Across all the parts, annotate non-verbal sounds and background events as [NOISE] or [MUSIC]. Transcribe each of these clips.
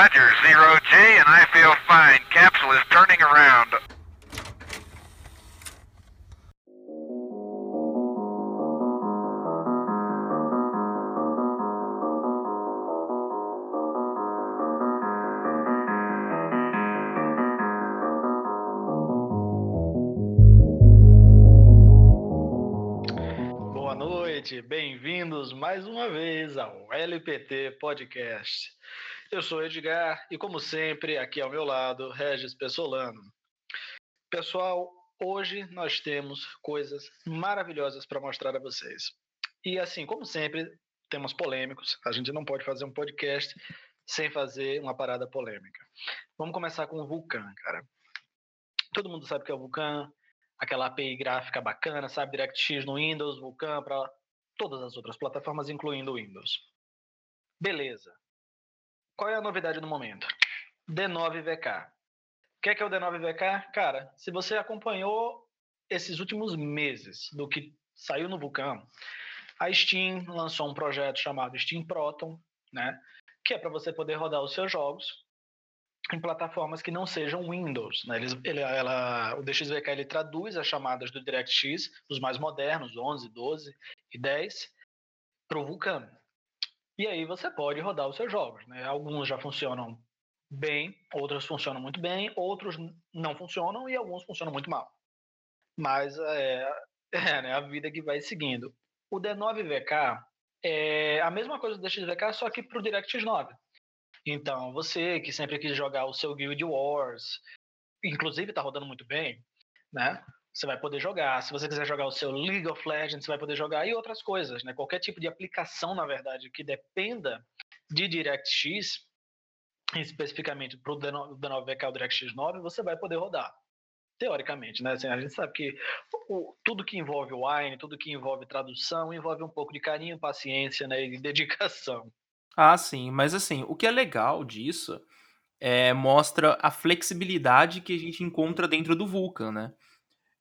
Roger, zero G, and I feel fine. Capsule is turning around. Boa noite, bem-vindos mais uma vez ao LPT Podcast. Eu sou Edgar e, como sempre, aqui ao meu lado, Regis Pessolano. Pessoal, hoje nós temos coisas maravilhosas para mostrar a vocês. E, assim, como sempre, temos polêmicos. A gente não pode fazer um podcast sem fazer uma parada polêmica. Vamos começar com o Vulcan, cara. Todo mundo sabe que é o Vulcan, aquela API gráfica bacana, sabe? DirectX no Windows, Vulkan para todas as outras plataformas, incluindo o Windows. Beleza. Qual é a novidade do momento? D9VK. O que é, que é o D9VK? Cara, se você acompanhou esses últimos meses do que saiu no Vulkan, a Steam lançou um projeto chamado Steam Proton, né? Que é para você poder rodar os seus jogos em plataformas que não sejam Windows. Né? Ele, ela, o DXVK ele traduz as chamadas do DirectX, os mais modernos, 11, 12 e 10, para o Vulkan. E aí você pode rodar os seus jogos. Né? Alguns já funcionam bem, outros funcionam muito bem, outros não funcionam e alguns funcionam muito mal. Mas é, [LAUGHS] é né, a vida que vai seguindo. O D9VK é a mesma coisa do DXVK, só que para o DirectX 9. Então, você que sempre quis jogar o seu Guild Wars, inclusive está rodando muito bem, né? Você vai poder jogar. Se você quiser jogar o seu League of Legends, você vai poder jogar e outras coisas, né? Qualquer tipo de aplicação, na verdade, que dependa de DirectX, especificamente para o D9VK o DirectX 9, você vai poder rodar. Teoricamente, né? Assim, a gente sabe que o, tudo que envolve Wine, tudo que envolve tradução, envolve um pouco de carinho, paciência né, e dedicação. Ah, sim, mas assim, o que é legal disso é mostra a flexibilidade que a gente encontra dentro do Vulkan, né?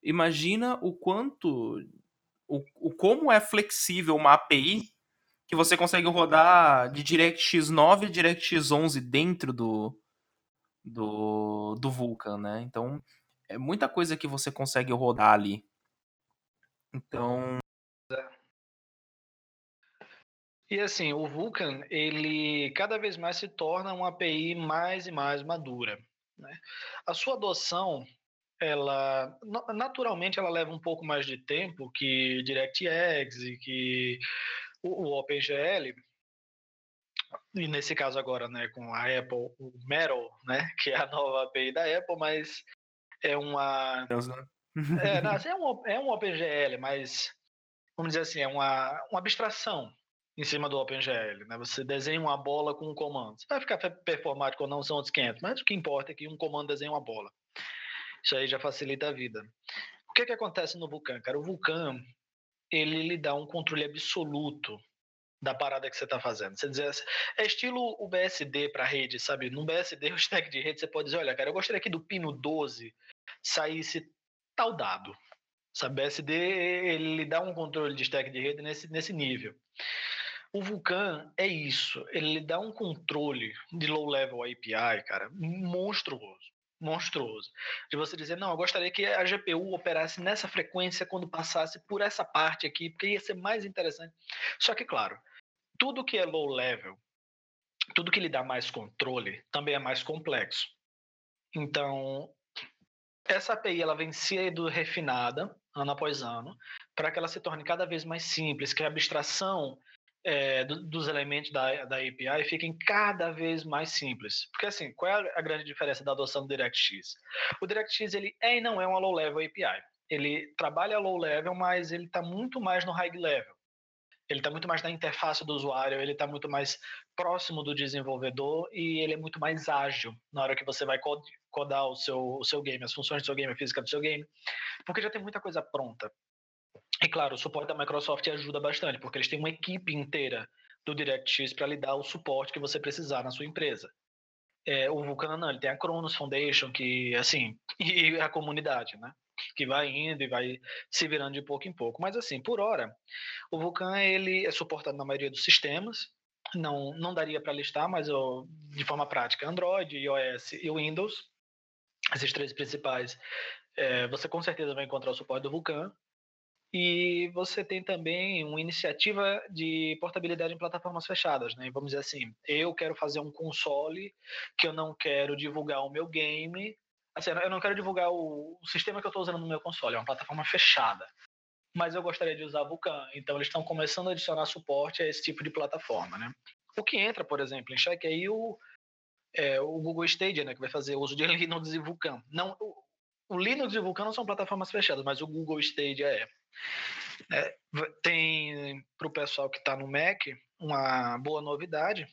Imagina o quanto, o, o como é flexível uma API que você consegue rodar de DirectX 9 a DirectX 11 dentro do, do, do Vulkan, né? Então, é muita coisa que você consegue rodar ali. Então, E assim, o Vulkan, ele cada vez mais se torna uma API mais e mais madura. Né? A sua adoção, ela naturalmente ela leva um pouco mais de tempo que DirectX e que o, o OpenGL, e nesse caso agora, né, com a Apple, o Metal, né, que é a nova API da Apple, mas é uma é, não, [LAUGHS] assim, é, um, é um OpenGL, mas vamos dizer assim, é uma, uma abstração em cima do OpenGL. Né? Você desenha uma bola com um comando. Se vai ficar performático ou não são outros 500, mas o que importa é que um comando desenha uma bola. Isso aí já facilita a vida. O que, que acontece no Vulkan? Cara, o Vulkan ele lhe dá um controle absoluto da parada que você está fazendo. Você dizer assim, é estilo o BSD para rede, sabe? No BSD, o stack de rede, você pode dizer, olha, cara, eu gostaria que do pino 12 saísse tal dado. Sabe, BSD, ele lhe dá um controle de stack de rede nesse, nesse nível. O Vulkan é isso, ele dá um controle de low level API, cara, monstruoso, monstruoso. De você dizer, não, eu gostaria que a GPU operasse nessa frequência quando passasse por essa parte aqui, porque ia ser mais interessante. Só que, claro, tudo que é low level, tudo que lhe dá mais controle, também é mais complexo. Então, essa API ela vem sendo refinada ano após ano para que ela se torne cada vez mais simples, que a abstração é, do, dos elementos da, da API fiquem cada vez mais simples. Porque assim, qual é a grande diferença da adoção do DirectX? O DirectX ele é e não é uma low-level API. Ele trabalha low-level, mas ele está muito mais no high-level. Ele está muito mais na interface do usuário, ele está muito mais próximo do desenvolvedor e ele é muito mais ágil na hora que você vai codar o seu, o seu game, as funções do seu game, a física do seu game, porque já tem muita coisa pronta. E claro, o suporte da Microsoft ajuda bastante, porque eles têm uma equipe inteira do DirectX para lhe dar o suporte que você precisar na sua empresa. É, o não, ele tem a Kronos Foundation, que assim, [LAUGHS] e a comunidade, né? Que vai indo e vai se virando de pouco em pouco. Mas assim, por hora, o Vulkan ele é suportado na maioria dos sistemas, não, não daria para listar, mas eu, de forma prática, Android, iOS e Windows, esses três principais, é, você com certeza vai encontrar o suporte do Vulkan. E você tem também uma iniciativa de portabilidade em plataformas fechadas, né? Vamos dizer assim, eu quero fazer um console que eu não quero divulgar o meu game, assim, eu não quero divulgar o, sistema que eu estou usando no meu console, é uma plataforma fechada. Mas eu gostaria de usar Vulkan, então eles estão começando a adicionar suporte a esse tipo de plataforma, né? O que entra, por exemplo, em xeque aí o, é, o Google Stadia, né, que vai fazer uso de [LAUGHS] Linux e Vulkan. Não, o, o Linux e o Vulkan não são plataformas fechadas, mas o Google Stadia é. É tem para o pessoal que está no Mac uma boa novidade,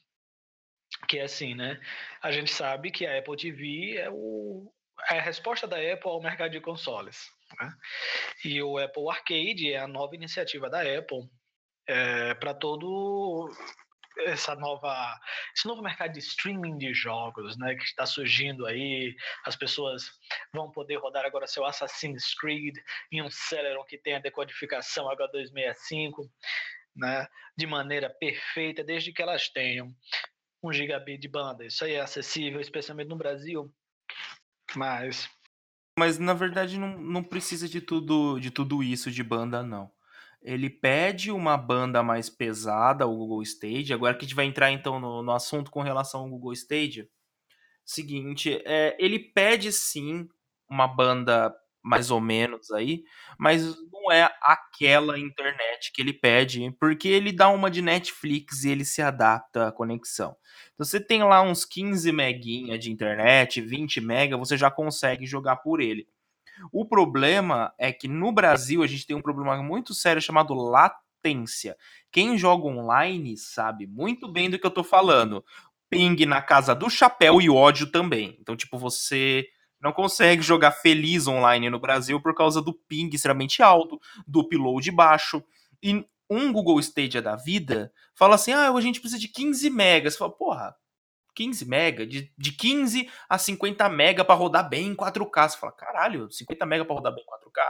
que é assim, né? A gente sabe que a Apple TV é, o, é a resposta da Apple ao mercado de consoles. Né? E o Apple Arcade é a nova iniciativa da Apple é, para todo essa nova, esse novo mercado de streaming de jogos, né, que está surgindo aí, as pessoas vão poder rodar agora seu Assassin's Creed em um Celeron que tem a decodificação H265, né, de maneira perfeita, desde que elas tenham um gigabit de banda. Isso aí é acessível, especialmente no Brasil, mas mas na verdade não, não precisa de tudo de tudo isso de banda não ele pede uma banda mais pesada, o Google Stage. Agora que a gente vai entrar então no, no assunto com relação ao Google Stage. Seguinte, é, ele pede sim uma banda mais ou menos aí, mas não é aquela internet que ele pede, porque ele dá uma de Netflix e ele se adapta à conexão. Então você tem lá uns 15 meguinha de internet, 20 mega, você já consegue jogar por ele. O problema é que no Brasil a gente tem um problema muito sério chamado latência. Quem joga online sabe muito bem do que eu tô falando. Ping na casa do chapéu e ódio também. Então, tipo, você não consegue jogar feliz online no Brasil por causa do ping extremamente alto, do upload baixo. E um Google Stadia da vida fala assim: ah, a gente precisa de 15 megas. Você fala, porra, 15 mega, de, de 15 a 50 mega para rodar bem em 4K. Você fala, caralho, 50 mega para rodar bem em 4K?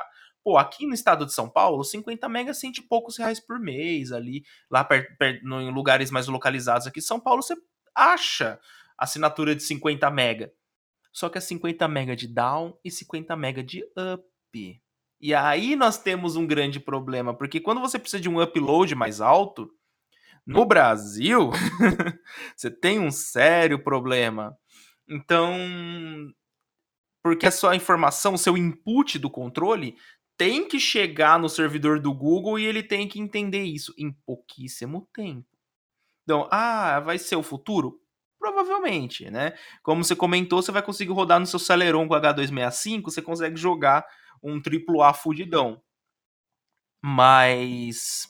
Pô, aqui no estado de São Paulo, 50 mega sente poucos reais por mês ali, lá per, per, no, em lugares mais localizados aqui São Paulo, você acha assinatura de 50 mega. Só que é 50 mega de down e 50 mega de up. E aí nós temos um grande problema, porque quando você precisa de um upload mais alto, no Brasil, [LAUGHS] você tem um sério problema. Então, porque a sua informação, o seu input do controle tem que chegar no servidor do Google e ele tem que entender isso em pouquíssimo tempo. Então, ah, vai ser o futuro? Provavelmente, né? Como você comentou, você vai conseguir rodar no seu Celeron com H265, você consegue jogar um AAA fudidão. Mas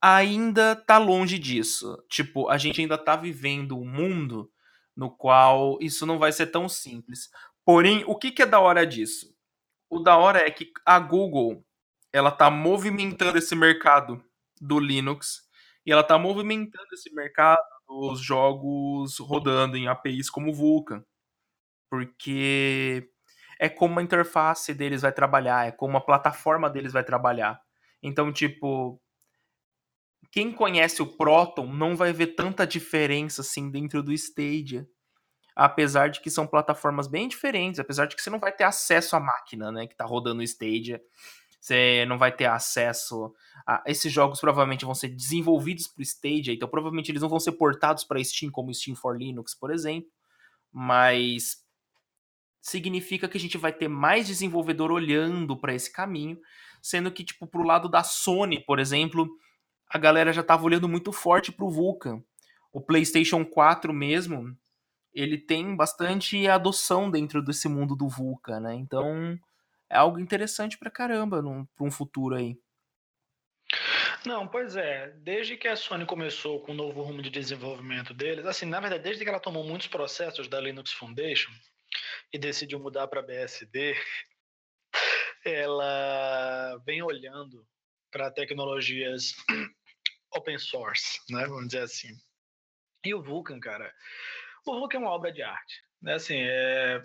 ainda tá longe disso. Tipo, a gente ainda tá vivendo um mundo no qual isso não vai ser tão simples. Porém, o que, que é da hora disso? O da hora é que a Google ela tá movimentando esse mercado do Linux e ela tá movimentando esse mercado dos jogos rodando em APIs como Vulkan. Porque é como a interface deles vai trabalhar, é como a plataforma deles vai trabalhar. Então, tipo, quem conhece o Proton não vai ver tanta diferença assim dentro do Stadia. Apesar de que são plataformas bem diferentes, apesar de que você não vai ter acesso à máquina, né, que tá rodando o Stadia. Você não vai ter acesso a esses jogos provavelmente vão ser desenvolvidos para o Stadia, então provavelmente eles não vão ser portados para Steam como Steam for Linux, por exemplo, mas significa que a gente vai ter mais desenvolvedor olhando para esse caminho, sendo que tipo pro lado da Sony, por exemplo, a galera já estava olhando muito forte pro Vulkan. O PlayStation 4 mesmo, ele tem bastante adoção dentro desse mundo do Vulkan, né? Então, é algo interessante pra caramba para um futuro aí. Não, pois é. Desde que a Sony começou com o novo rumo de desenvolvimento deles, assim, na verdade, desde que ela tomou muitos processos da Linux Foundation e decidiu mudar para BSD, [LAUGHS] ela vem olhando para tecnologias open source, [LAUGHS] né? Vamos dizer assim. E o Vulkan, cara, o Vulkan é uma obra de arte, né? Assim, é...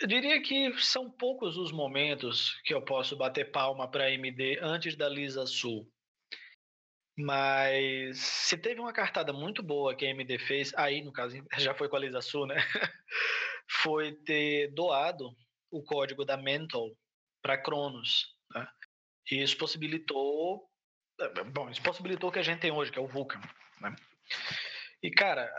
eu diria que são poucos os momentos que eu posso bater palma para AMD antes da Lisa Sul. Mas se teve uma cartada muito boa que a AMD fez, aí no caso [LAUGHS] já foi com a Lisa Su, né? [LAUGHS] foi ter doado o código da Mental para Cronos. Né? E isso possibilitou. Bom, isso possibilitou o que a gente tem hoje, que é o Vulkan. Né? E, cara,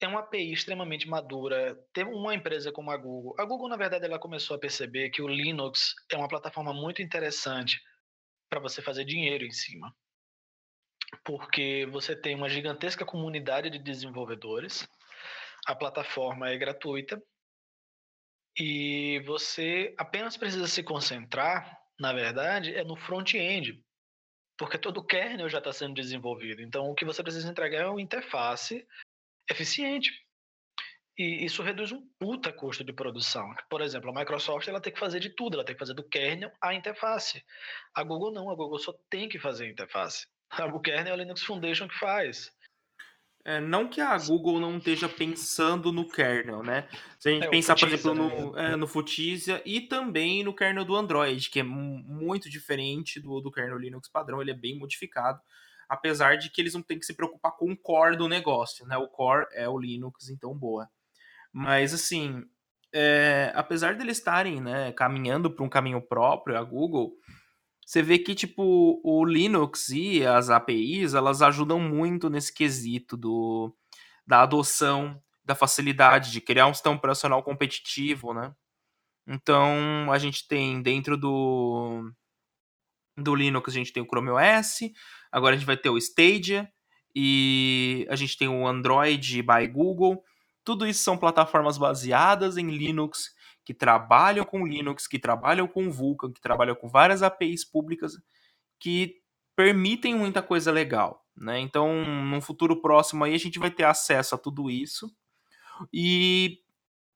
é uma API extremamente madura. Tem uma empresa como a Google. A Google, na verdade, ela começou a perceber que o Linux é uma plataforma muito interessante para você fazer dinheiro em cima. Porque você tem uma gigantesca comunidade de desenvolvedores, a plataforma é gratuita e você apenas precisa se concentrar, na verdade, é no front-end, porque todo o kernel já está sendo desenvolvido. Então, o que você precisa entregar é uma interface eficiente. E isso reduz um puta custo de produção. Por exemplo, a Microsoft ela tem que fazer de tudo, ela tem que fazer do kernel à interface. A Google não, a Google só tem que fazer a interface. [LAUGHS] O kernel é a Linux Foundation que faz. É, não que a Google não esteja pensando no kernel, né? Se a gente é, pensar, por exemplo, no, né? é, no Futisia e também no kernel do Android, que é muito diferente do, do kernel Linux padrão, ele é bem modificado apesar de que eles não têm que se preocupar com o core do negócio, né? O core é o Linux, então boa. Mas assim, é, apesar deles estarem né, caminhando para um caminho próprio, a Google, você vê que tipo o Linux e as APIs elas ajudam muito nesse quesito do, da adoção, da facilidade de criar um sistema operacional competitivo, né? Então a gente tem dentro do do Linux a gente tem o Chrome OS, Agora a gente vai ter o Stadia e a gente tem o Android by Google. Tudo isso são plataformas baseadas em Linux, que trabalham com Linux, que trabalham com Vulkan, que trabalham com várias APIs públicas que permitem muita coisa legal. Né? Então, num futuro próximo aí, a gente vai ter acesso a tudo isso. E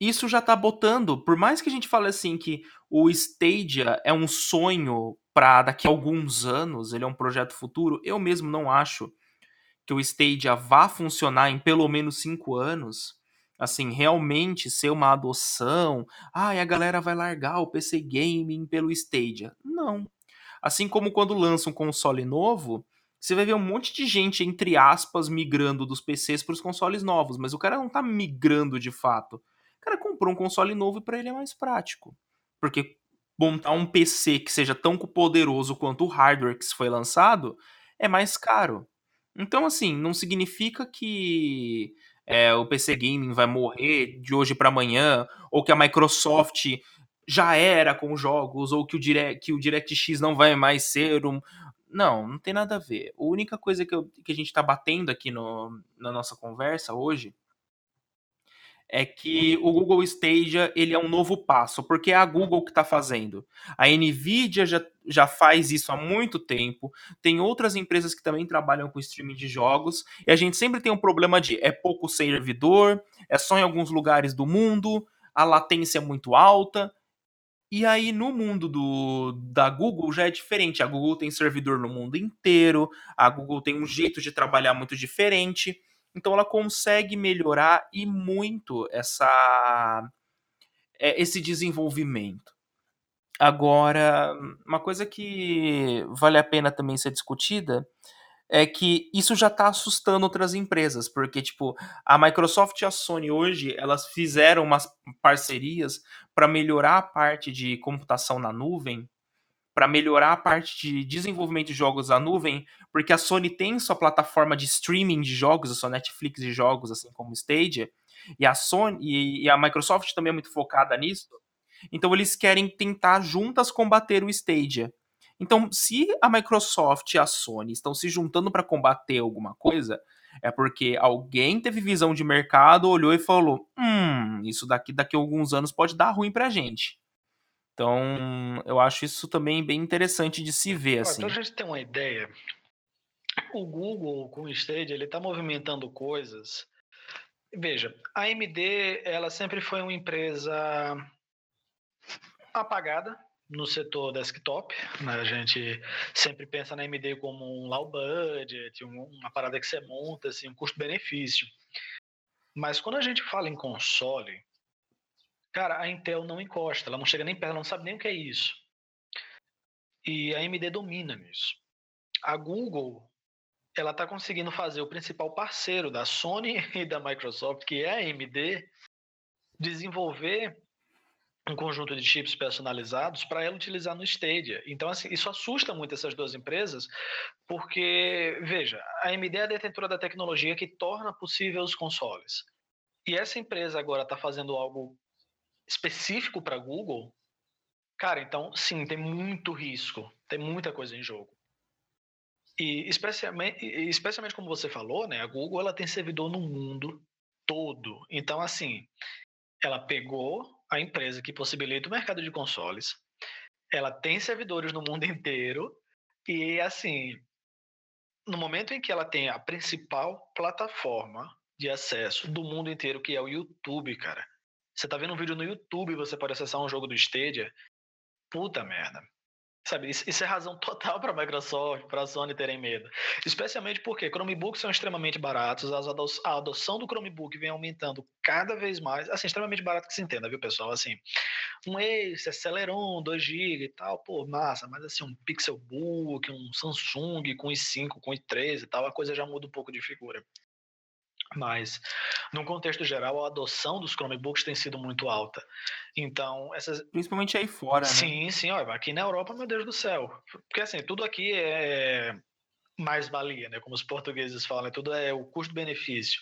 isso já está botando, por mais que a gente fale assim que o Stadia é um sonho para daqui a alguns anos, ele é um projeto futuro, eu mesmo não acho que o Stadia vá funcionar em pelo menos cinco anos, assim, realmente ser uma adoção, ah, e a galera vai largar o PC Gaming pelo Stadia. Não. Assim como quando lança um console novo, você vai ver um monte de gente, entre aspas, migrando dos PCs para os consoles novos, mas o cara não tá migrando de fato. O cara comprou um console novo e para ele é mais prático. Porque montar um PC que seja tão poderoso quanto o hardware que foi lançado é mais caro. Então, assim, não significa que é, o PC Gaming vai morrer de hoje para amanhã, ou que a Microsoft já era com jogos, ou que o, Direct, que o DirectX não vai mais ser um. Não, não tem nada a ver. A única coisa que, eu, que a gente está batendo aqui no, na nossa conversa hoje é que o Google Stadia ele é um novo passo, porque é a Google que está fazendo. A Nvidia já, já faz isso há muito tempo, tem outras empresas que também trabalham com streaming de jogos, e a gente sempre tem um problema de é pouco servidor, é só em alguns lugares do mundo, a latência é muito alta. E aí, no mundo do, da Google já é diferente. A Google tem servidor no mundo inteiro, a Google tem um jeito de trabalhar muito diferente. Então ela consegue melhorar e muito essa é, esse desenvolvimento. Agora, uma coisa que vale a pena também ser discutida é que isso já está assustando outras empresas, porque tipo, a Microsoft e a Sony hoje, elas fizeram umas parcerias para melhorar a parte de computação na nuvem para melhorar a parte de desenvolvimento de jogos na nuvem, porque a Sony tem sua plataforma de streaming de jogos, a sua Netflix de jogos, assim como o Stadia, e a Sony e a Microsoft também é muito focada nisso. Então eles querem tentar juntas combater o Stadia. Então, se a Microsoft e a Sony estão se juntando para combater alguma coisa, é porque alguém teve visão de mercado, olhou e falou: "Hum, isso daqui daqui a alguns anos pode dar ruim pra gente". Então, eu acho isso também bem interessante de se ver, assim. Para a gente ter uma ideia, o Google com o Stadia, ele está movimentando coisas. Veja, a AMD, ela sempre foi uma empresa apagada no setor desktop. Né? A gente sempre pensa na AMD como um low budget, uma parada que você monta, assim, um custo-benefício. Mas quando a gente fala em console, Cara, a Intel não encosta, ela não chega nem perto, ela não sabe nem o que é isso. E a AMD domina nisso. A Google, ela está conseguindo fazer o principal parceiro da Sony [LAUGHS] e da Microsoft, que é a AMD, desenvolver um conjunto de chips personalizados para ela utilizar no Stadia. Então, assim, isso assusta muito essas duas empresas, porque, veja, a AMD é a detentora da tecnologia que torna possível os consoles. E essa empresa agora está fazendo algo específico para Google. Cara, então, sim, tem muito risco, tem muita coisa em jogo. E especialmente, especialmente como você falou, né, a Google ela tem servidor no mundo todo. Então, assim, ela pegou a empresa que possibilita o mercado de consoles. Ela tem servidores no mundo inteiro e assim, no momento em que ela tem a principal plataforma de acesso do mundo inteiro, que é o YouTube, cara. Você tá vendo um vídeo no YouTube, você pode acessar um jogo do Stadia. Puta merda. Sabe, isso, é razão [LAUGHS] total para Microsoft, para a Sony terem medo. Especialmente porque Chromebooks são extremamente baratos, a adoção do Chromebook vem aumentando cada vez mais. Assim, extremamente barato que se entenda, viu, pessoal? Assim, um Ace, Celeron, 2 GB e tal, pô, massa, mas assim, um Pixelbook, um Samsung com i5, com i3 e tal, a coisa já muda um pouco de figura. Mas, num contexto geral, a adoção dos Chromebooks tem sido muito alta. Então, essas. Principalmente aí fora, né? Sim, sim, aqui na Europa, meu Deus do céu. Porque assim, tudo aqui é mais valia, né? Como os portugueses falam, tudo é o custo-benefício.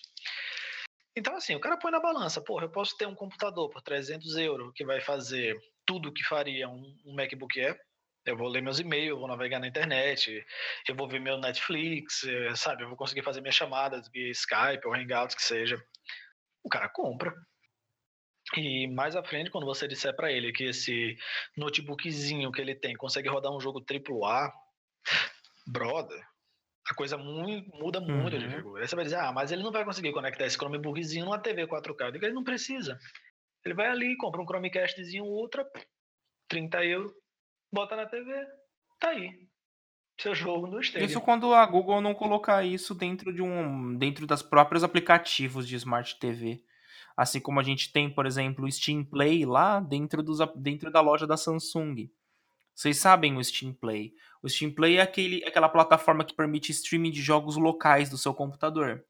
Então, assim, o cara põe na balança, porra, eu posso ter um computador por 300 euros que vai fazer tudo o que faria um, um MacBook Air, eu vou ler meus e-mails, vou navegar na internet, eu vou ver meu Netflix, eh, sabe? Eu vou conseguir fazer minhas chamadas via Skype ou Hangouts, que seja. O cara compra. E mais à frente, quando você disser para ele que esse notebookzinho que ele tem consegue rodar um jogo AAA, brother, a coisa muito, muda muito uhum. de figura. Aí você vai dizer, ah, mas ele não vai conseguir conectar esse Chromebookzinho numa TV 4K. Eu digo, ele não precisa. Ele vai ali, compra um Chromecastzinho Ultra, 30 euros, bota na TV, tá aí. Seu jogo no Stadia. Isso quando a Google não colocar isso dentro de um dentro das próprios aplicativos de Smart TV. Assim como a gente tem, por exemplo, o Steam Play lá dentro, dos, dentro da loja da Samsung. Vocês sabem o Steam Play. O Steam Play é aquele, aquela plataforma que permite streaming de jogos locais do seu computador.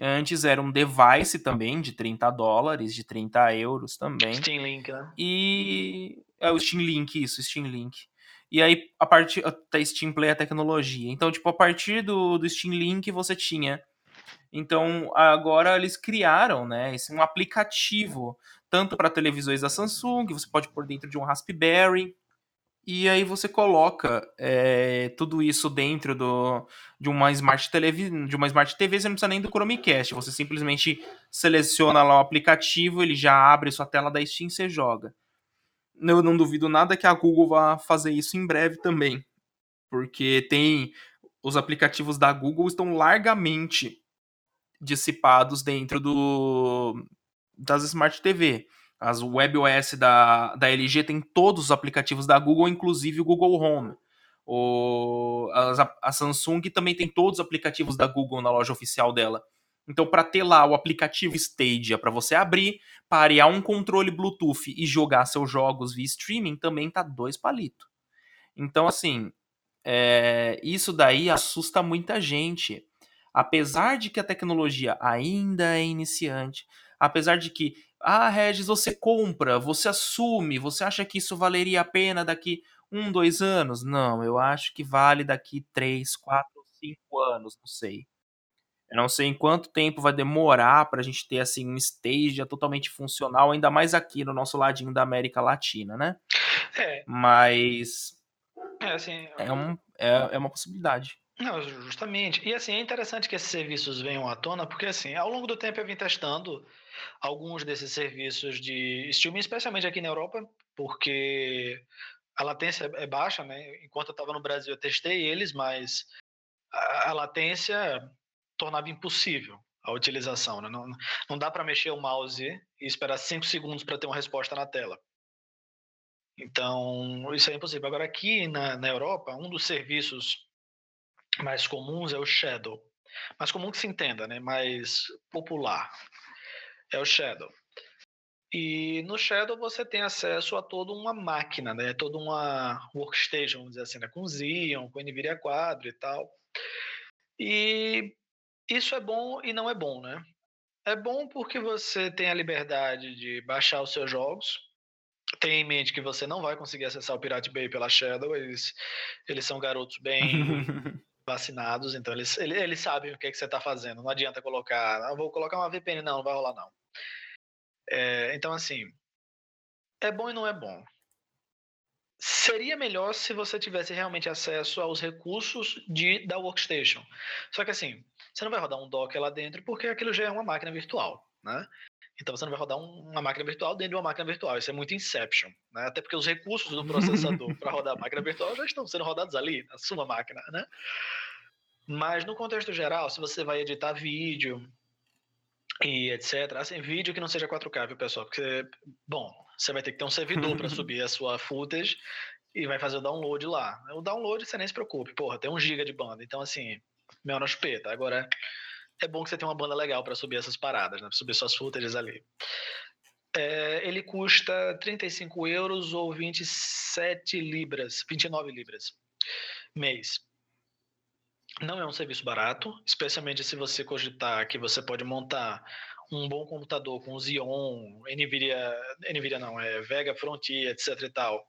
Antes era um device também de 30 dólares, de 30 euros também. Steam Link, né? E. É o Steam Link, isso, Steam Link. E aí, a partir da Steam Play a tecnologia. Então, tipo, a partir do, do Steam Link você tinha. Então, agora eles criaram, né, esse um aplicativo tanto para televisões da Samsung, você pode pôr dentro de um Raspberry, e aí você coloca é, tudo isso dentro do, de uma Smart de uma Smart TV, você não precisa nem do Chromecast, você simplesmente seleciona lá o aplicativo, ele já abre sua tela da Steam e você joga. Eu não duvido nada que a Google vá fazer isso em breve também, porque tem os aplicativos da Google estão largamente dissipados dentro do das Smart TV. As WebOS da, da LG tem todos os aplicativos da Google, inclusive o Google Home. O, a, a Samsung também tem todos os aplicativos da Google na loja oficial dela. Então, para ter lá o aplicativo Stadia para você abrir, parear um controle Bluetooth e jogar seus jogos via streaming, também tá dois palitos. Então, assim, é, isso daí assusta muita gente. Apesar de que a tecnologia ainda é iniciante, apesar de que ah, Regis, você compra, você assume, você acha que isso valeria a pena daqui um, dois anos? Não, eu acho que vale daqui três, quatro, cinco anos, não sei. Eu não sei em quanto tempo vai demorar para a gente ter assim um stage totalmente funcional, ainda mais aqui no nosso ladinho da América Latina, né? É. Mas é, assim, é, um, é, é uma possibilidade. Não, justamente. E assim, é interessante que esses serviços venham à tona, porque assim, ao longo do tempo eu vim testando alguns desses serviços de streaming, especialmente aqui na Europa, porque a latência é baixa, né? Enquanto eu estava no Brasil, eu testei eles, mas a, latência tornava impossível a utilização. Né? Não, não dá para mexer o mouse e esperar cinco segundos para ter uma resposta na tela. Então, isso é impossível. Agora, aqui na, na Europa, um dos serviços mais comuns é o Shadow. Mais comum que se entenda, né? mais popular é o Shadow. E no Shadow você tem acesso a toda uma máquina, né? Toda uma workstation, vamos dizer assim, né? com Xeon, com NVIDIA Quadro e tal. E isso é bom e não é bom, né? É bom porque você tem a liberdade de baixar os seus jogos. Tenha em mente que você não vai conseguir acessar o Pirate Bay pela Shadow, eles, eles são garotos bem [LAUGHS] vacinados, então eles, eles, eles sabem o que, é que você está fazendo. Não adianta colocar, ah, vou colocar uma VPN, não, não vai rolar não. É, então, assim, é bom e não é bom. Seria melhor se você tivesse realmente acesso aos recursos de, da workstation. Só que assim, você não vai rodar um Docker lá dentro porque aquilo já é uma máquina virtual, né? Então você não vai rodar um, uma máquina virtual dentro de uma máquina virtual. Isso é muito Inception, né? Até porque os recursos do processador [LAUGHS] para rodar a máquina virtual já estão sendo rodados ali, na sua máquina, né? Mas no contexto geral, se você vai editar vídeo e etc, assim, vídeo que não seja 4K, viu, pessoal? Porque, bom, você vai ter que ter um servidor para [LAUGHS] subir a sua footage e vai fazer o download lá. O download você nem se preocupe, porra, tem um giga de banda. Então, assim, meu no chupeta. Agora, é bom que você tenha uma banda legal para subir essas paradas, né? Pra subir suas footages ali. É, ele custa 35 euros ou 27 libras, 29 libras mês. Não é um serviço barato, especialmente se você cogitar que você pode montar um bom computador com Xeon, Nvidia, Nvidia não, é Vega Frontier, etc e tal,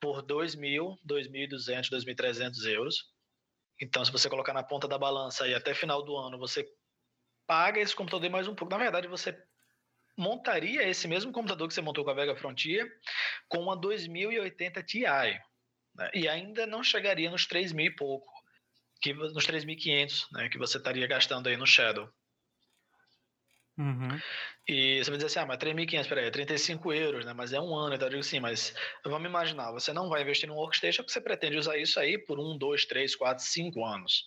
por 2.000, 2.200, 2.300 euros. Então, se você colocar na ponta da balança e até final do ano você paga esse computador mais um pouco. Na verdade, você montaria esse mesmo computador que você montou com a Vega Frontier com uma 2080 Ti. Né? E ainda não chegaria nos 3.000 e pouco, que, nos 3.500 né, que você estaria gastando aí no Shadow. Uhum. E você vai dizer assim, ah, mas 3.500, peraí, é 35 euros, né? Mas é um ano, então eu digo assim, mas vamos imaginar, você não vai investir num workstation porque você pretende usar isso aí por um, dois, três, quatro, cinco anos.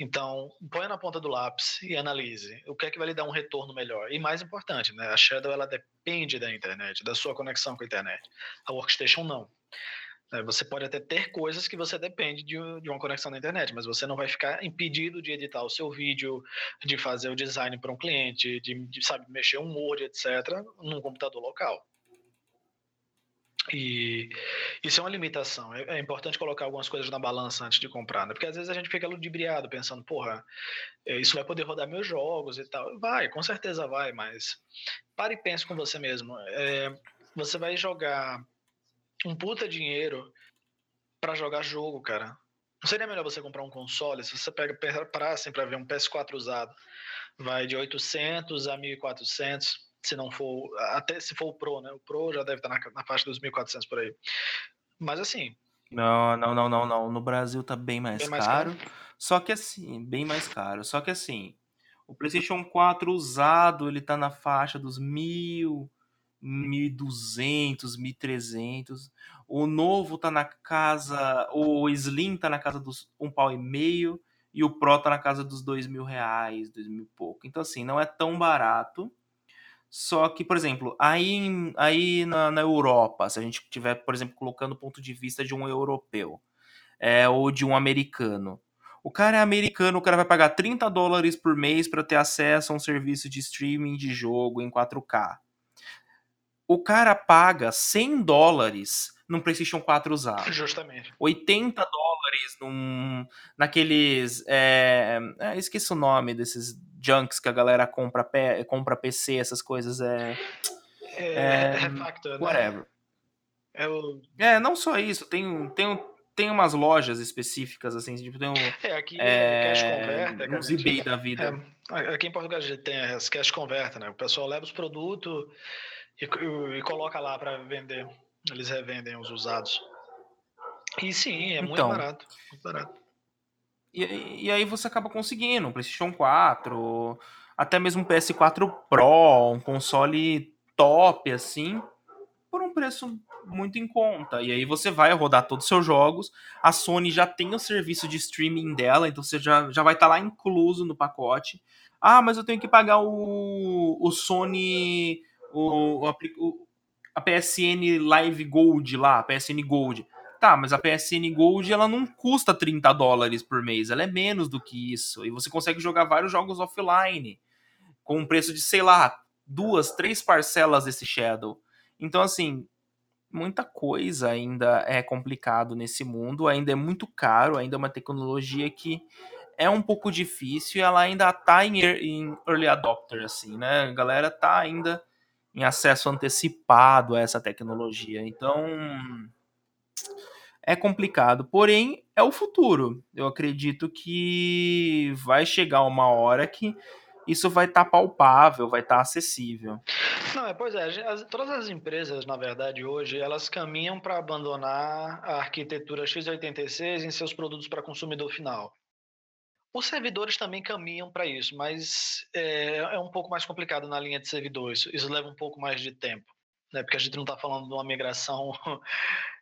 Então, põe na ponta do lápis e analise o que é que vai lhe dar um retorno melhor. E mais importante, né? A Shadow ela depende da internet, da sua conexão com a internet. A workstation não. É, você pode até ter coisas que você depende de, uma conexão na internet, mas você não vai ficar impedido de editar o seu vídeo, de fazer o design para um cliente, de, de, sabe, mexer um Word, etc., num computador local. E isso é uma limitação. É, é, importante colocar algumas coisas na balança antes de comprar, né? Porque às vezes a gente fica ludibriado pensando, porra, é, isso vai poder rodar meus jogos e tal. Vai, com certeza vai, mas pare e pense com você mesmo. É, você vai jogar um puta dinheiro para jogar jogo, cara. Não seria melhor você comprar um console? Se você pega para assim para ver um PS4 usado, vai de 800 a 1400, se não for até se for o Pro, né? O Pro já deve estar na, na faixa dos 1400 por aí. Mas assim, não, não, não, não, não. No Brasil tá bem mais, bem mais caro, caro. Só que assim, bem mais caro. Só que assim, o PlayStation 4 usado, ele tá na faixa dos mil, 1.200, 1.300. O novo tá na casa, o Slim tá na casa dos um pau e meio e o Pro tá na casa dos dois mil reais, dois mil e pouco. Então assim, não é tão barato. Só que, por exemplo, aí, aí na, na Europa, se a gente tiver, por exemplo, colocando o ponto de vista de um europeu é, ou de um americano, o cara é americano, o cara vai pagar 30 dólares por mês para ter acesso a um serviço de streaming de jogo em 4K o cara paga 100 dólares num PlayStation 4 usado. Justamente. 80 dólares num, naqueles. É, é, esqueci o nome desses junks que a galera compra, compra PC, essas coisas. É. É. é refactor, né? whatever. É, o... é, não só isso, tem, tem, tem umas lojas específicas, assim, tipo, tem um. É, aqui é, Cash Converter. Uns eBay da vida. É, aqui em Portugal a gente tem as Cash Converter, né? O pessoal leva os produtos e, e coloca lá para vender. Eles revendem os usados. E sim, é muito então, barato. Muito barato. E, e aí você acaba conseguindo um PlayStation 4, até mesmo um PS4 Pro, um console top assim, por um preço muito em conta. E aí você vai rodar todos os seus jogos. A Sony já tem o serviço de streaming dela, então você já, já vai estar tá lá incluso no pacote. Ah, mas eu tenho que pagar o, o Sony o, o, a PSN Live Gold lá, a PSN Gold. Tá, mas a PSN Gold ela não custa 30 dólares por mês, ela é menos do que isso. E você consegue jogar vários jogos offline com um preço de, sei lá, duas, três parcelas desse Shadow. Então, assim, muita coisa ainda é complicado nesse mundo, ainda é muito caro, ainda é uma tecnologia que é um pouco difícil e ela ainda tá em, early adopter, assim, né? A galera tá ainda em acesso antecipado a essa tecnologia. Então, é complicado. Porém, é o futuro. Eu acredito que vai chegar uma hora que isso vai estar tá palpável, vai estar tá acessível. Não, é, pois é, as, todas as empresas, na verdade, hoje, elas caminham para abandonar a arquitetura x86 em seus produtos para consumidor final. Os servidores também caminham para isso, mas é, é, um pouco mais complicado na linha de servidores. Isso leva um pouco mais de tempo, né? porque a gente não está falando de uma migração [LAUGHS]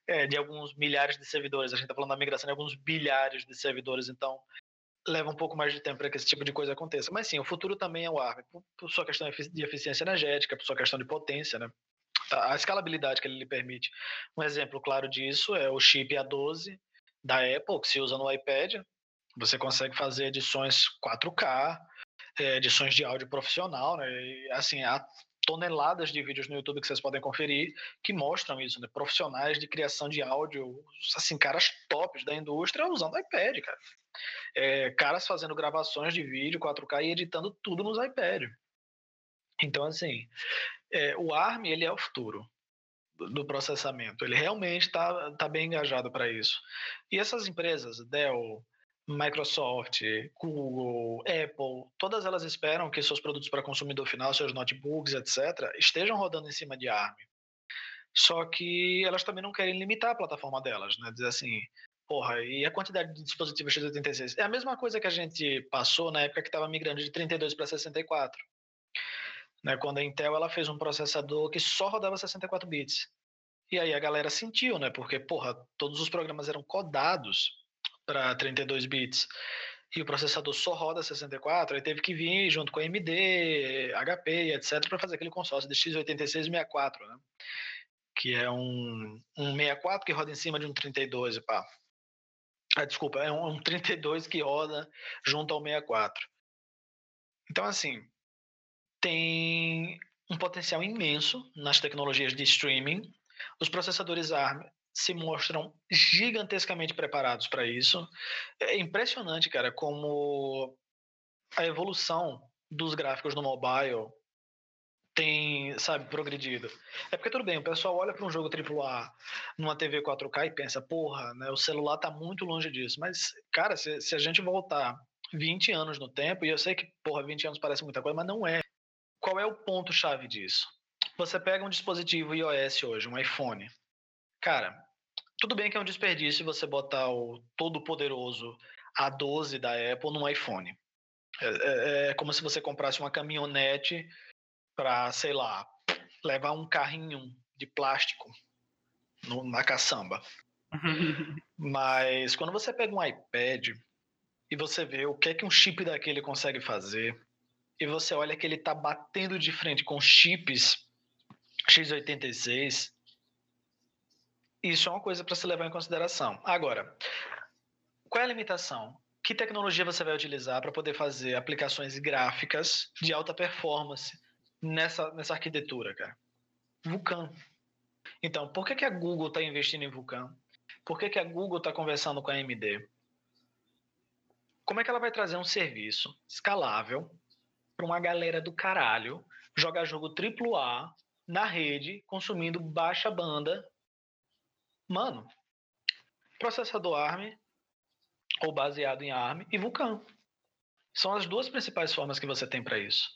é, de alguns milhares de servidores, a gente está falando da migração de alguns bilhares de servidores, então leva um pouco mais de tempo para que esse tipo de coisa aconteça. Mas sim, o futuro também é o ARM, por, por sua questão de eficiência energética, por sua questão de potência, né? a escalabilidade que ele lhe permite. Um exemplo claro disso é o chip A12 da Apple, que se usa no iPad. Você consegue fazer edições 4K, é, edições de áudio profissional, né? E, assim, há toneladas de vídeos no YouTube que vocês podem conferir que mostram isso, né? Profissionais de criação de áudio, assim, caras tops da indústria usando iPad, cara é, caras fazendo gravações de vídeo 4K e editando tudo nos iPad. Então, assim, é, o ARM ele é o futuro do processamento. Ele realmente está tá bem engajado para isso. E essas empresas, Dell, Microsoft, Google, Apple, todas elas esperam que seus produtos para consumidor final, seus notebooks, etc., estejam rodando em cima de ARM. Só que elas também não querem limitar a plataforma delas, né? Dizer assim, Porra, e a quantidade de dispositivos x86? É a mesma coisa que a gente passou na época que estava migrando de 32 para 64. Né, quando a Intel ela fez um processador que só rodava 64 bits. E aí a galera sentiu, né? Porque, porra, todos os programas eram codados para 32 bits. E o processador só roda 64, aí teve que vir junto com AMD, HP, etc, para fazer aquele consórcio de x86 e 64, né? Que é um, um 64 que roda em cima de um 32 e pá. Ah, desculpa, é um, um 32 que roda junto ao 64. Então, assim, tem um potencial imenso nas tecnologias de streaming. Os processadores ARM se mostram gigantescamente preparados para isso. É impressionante, cara, como a evolução dos gráficos no mobile tem, sabe, progredido. É porque tudo bem, o pessoal olha para um jogo AAA numa TV 4K e pensa, porra, né, o celular tá muito longe disso. Mas, cara, se, se a gente voltar 20 anos no tempo, e eu sei que, porra, 20 anos parece muita coisa, mas não é. Qual é o ponto-chave disso? Você pega um dispositivo iOS hoje, um iPhone. Cara, tudo bem que é um desperdício você botar o todo-poderoso A12 da Apple num iPhone. É, é, é como se você comprasse uma caminhonete para, sei lá, levar um carrinho de plástico no, na caçamba. [LAUGHS] Mas quando você pega um iPad e você vê o que é que um chip daquele consegue fazer, e você olha que ele está batendo de frente com chips x86, isso é uma coisa para se levar em consideração. Agora, qual é a limitação? Que tecnologia você vai utilizar para poder fazer aplicações gráficas de alta performance nessa, nessa arquitetura, cara? Vulkan. Então, por que, que a Google está investindo em Vulkan? Por que, que a Google está conversando com a AMD? Como é que ela vai trazer um serviço escalável para uma galera do caralho jogar jogo AAA na rede, consumindo baixa banda? Mano, processador ARM ou baseado em ARM e Vulkan. São as duas principais formas que você tem para isso.